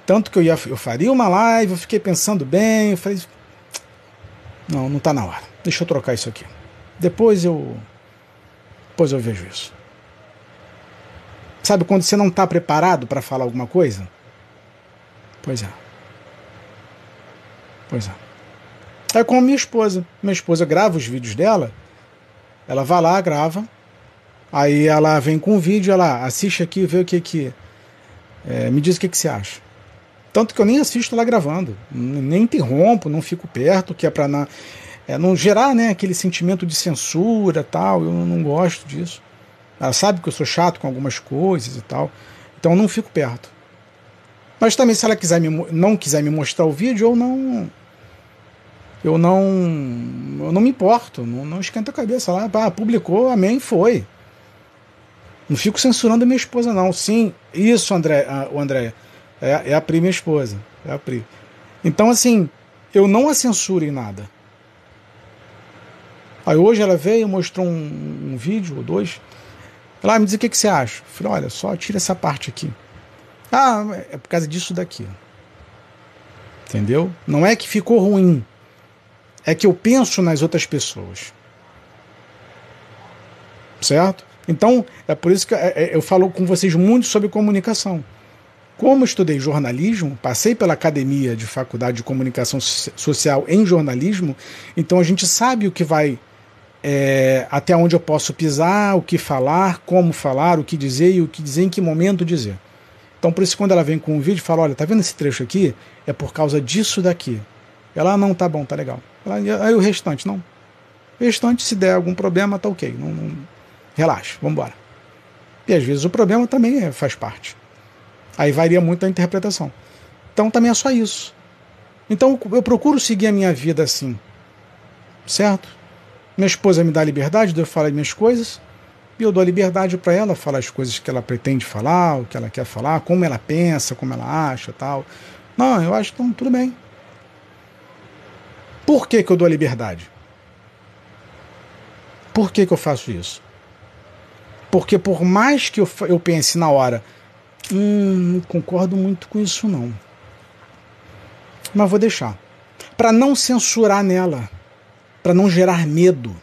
Tanto que eu, ia, eu faria uma live, eu fiquei pensando bem, eu falei, não, não está na hora. Deixa eu trocar isso aqui. Depois eu depois eu vejo isso. Sabe quando você não está preparado para falar alguma coisa? Pois é. Pois é. É como minha esposa. Minha esposa grava os vídeos dela, ela vai lá, grava, aí ela vem com o vídeo, ela assiste aqui, vê o que que. É, me diz o que, que você acha. Tanto que eu nem assisto lá gravando, nem interrompo, não fico perto, que é para não, é, não gerar né, aquele sentimento de censura tal. Eu não gosto disso. Ela sabe que eu sou chato com algumas coisas e tal, então eu não fico perto. Mas também se ela quiser me, não quiser me mostrar o vídeo, eu não Eu não, eu não me importo, não, não esquenta a cabeça lá. Ah, publicou, amém, foi. Não fico censurando a minha esposa, não. Sim, isso, André, o André. É, é a Pri, minha esposa. É a Pri. Então, assim, eu não a censuro em nada. Aí hoje ela veio, mostrou um, um vídeo ou dois. Ela ah, me diz o que, que você acha. Eu falei, olha, só tira essa parte aqui. Ah, é por causa disso daqui. Entendeu? Não é que ficou ruim. É que eu penso nas outras pessoas. Certo? Então, é por isso que é, é, eu falo com vocês muito sobre comunicação. Como estudei jornalismo, passei pela academia de faculdade de comunicação social em jornalismo, então a gente sabe o que vai é, até onde eu posso pisar, o que falar, como falar, o que dizer e o que dizer, em que momento dizer. Então, por isso, quando ela vem com um vídeo, fala: Olha, tá vendo esse trecho aqui? É por causa disso daqui. Ela, ah, não, tá bom, tá legal. Ela, aí o restante, não. O restante, se der algum problema, tá ok. Não, não, relaxa. E às vezes o problema também é, faz parte. Aí varia muito a interpretação. Então também é só isso. Então eu procuro seguir a minha vida assim. Certo? Minha esposa me dá liberdade de eu falar minhas coisas, e eu dou a liberdade para ela falar as coisas que ela pretende falar, o que ela quer falar, como ela pensa, como ela acha tal. Não, eu acho que então, tudo bem. Por que, que eu dou a liberdade? Por que, que eu faço isso? Porque por mais que eu, eu pense na hora, hum, não concordo muito com isso não. Mas vou deixar. Para não censurar nela para não gerar medo.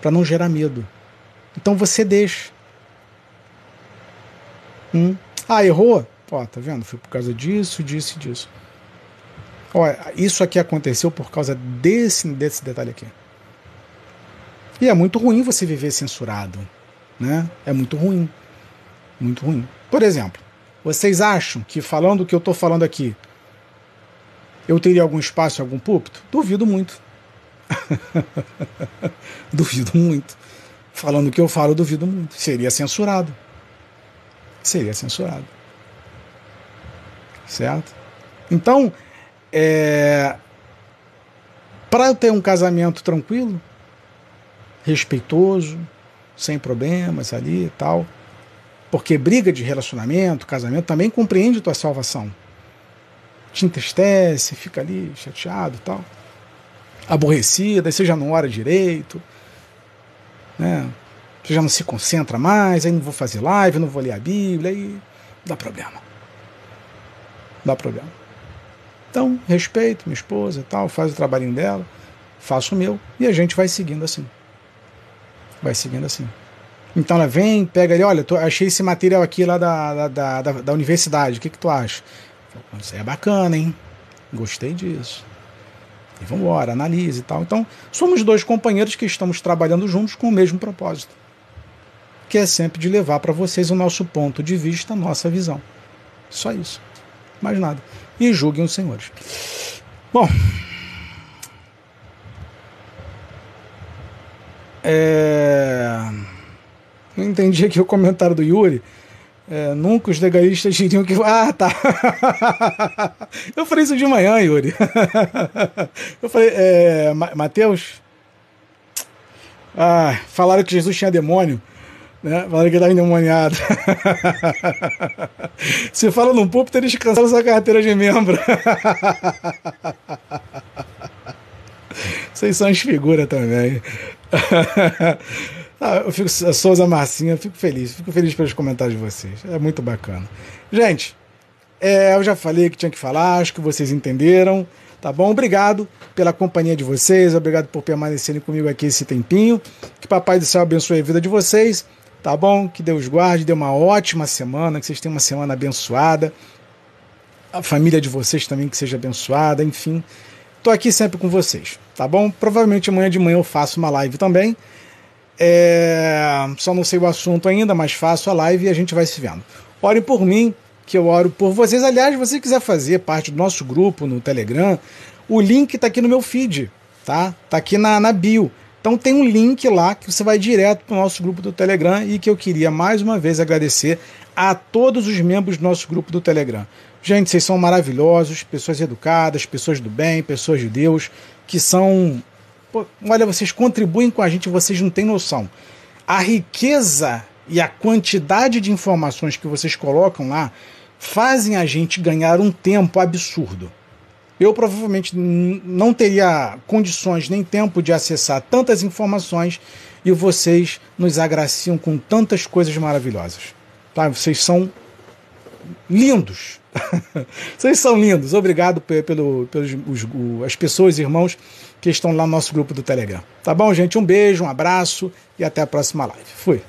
Para não gerar medo. Então você deixa. Hum. Ah, errou? Ó, tá vendo? Foi por causa disso, disso e disso. Olha, isso aqui aconteceu por causa desse, desse detalhe aqui. E é muito ruim você viver censurado. Né? É muito ruim. Muito ruim. Por exemplo, vocês acham que falando o que eu estou falando aqui, eu teria algum espaço em algum púlpito? Duvido muito. duvido muito. Falando o que eu falo, duvido muito. Seria censurado. Seria censurado. Certo? Então, é, para eu ter um casamento tranquilo, respeitoso, sem problemas ali e tal, porque briga de relacionamento, casamento também compreende tua salvação. Te entristece, fica ali chateado e tal aborrecida, já não ora direito, né? Você já não se concentra mais, aí não vou fazer live, não vou ler a Bíblia, aí dá problema. Dá problema. Então, respeito minha esposa e tal, faz o trabalhinho dela, faço o meu, e a gente vai seguindo assim. Vai seguindo assim. Então ela vem, pega ali, olha, tô, achei esse material aqui lá da, da, da, da universidade, o que, que tu acha? Isso é bacana, hein? Gostei disso. E vamos embora, analise e tal. Então, somos dois companheiros que estamos trabalhando juntos com o mesmo propósito, que é sempre de levar para vocês o nosso ponto de vista, a nossa visão. Só isso. Mais nada. E julguem os senhores. Bom. É... Eu entendi aqui o comentário do Yuri. É, nunca os legalistas diriam que. Ah, tá. Eu falei isso de manhã, Yuri. Eu falei, é, Mateus. Ah, falaram que Jesus tinha demônio. Né? Falaram que estava endemoniado. Se fala num púlpito, eles cancelam sua carteira de membro. Vocês são as figuras também. Ah, eu fico, Souza Marcinha, fico feliz, fico feliz pelos comentários de vocês. É muito bacana. Gente, é, eu já falei que tinha que falar, acho que vocês entenderam. Tá bom? Obrigado pela companhia de vocês, obrigado por permanecerem comigo aqui esse tempinho. Que Papai do Céu abençoe a vida de vocês, tá bom? Que Deus guarde, dê uma ótima semana, que vocês tenham uma semana abençoada. A família de vocês também que seja abençoada, enfim. Tô aqui sempre com vocês, tá bom? Provavelmente amanhã de manhã eu faço uma live também. É, só não sei o assunto ainda, mas faço a live e a gente vai se vendo. Ore por mim, que eu oro por vocês. Aliás, se você quiser fazer parte do nosso grupo no Telegram, o link está aqui no meu feed, tá? Tá aqui na, na bio. Então tem um link lá que você vai direto para o nosso grupo do Telegram e que eu queria mais uma vez agradecer a todos os membros do nosso grupo do Telegram. Gente, vocês são maravilhosos, pessoas educadas, pessoas do bem, pessoas de Deus, que são. Pô, olha, vocês contribuem com a gente, vocês não têm noção. A riqueza e a quantidade de informações que vocês colocam lá fazem a gente ganhar um tempo absurdo. Eu provavelmente não teria condições nem tempo de acessar tantas informações e vocês nos agraciam com tantas coisas maravilhosas. Tá? Vocês são lindos. Vocês são lindos. Obrigado pelo, pelos os, as pessoas, irmãos, que estão lá no nosso grupo do Telegram. Tá bom, gente? Um beijo, um abraço e até a próxima live. Fui.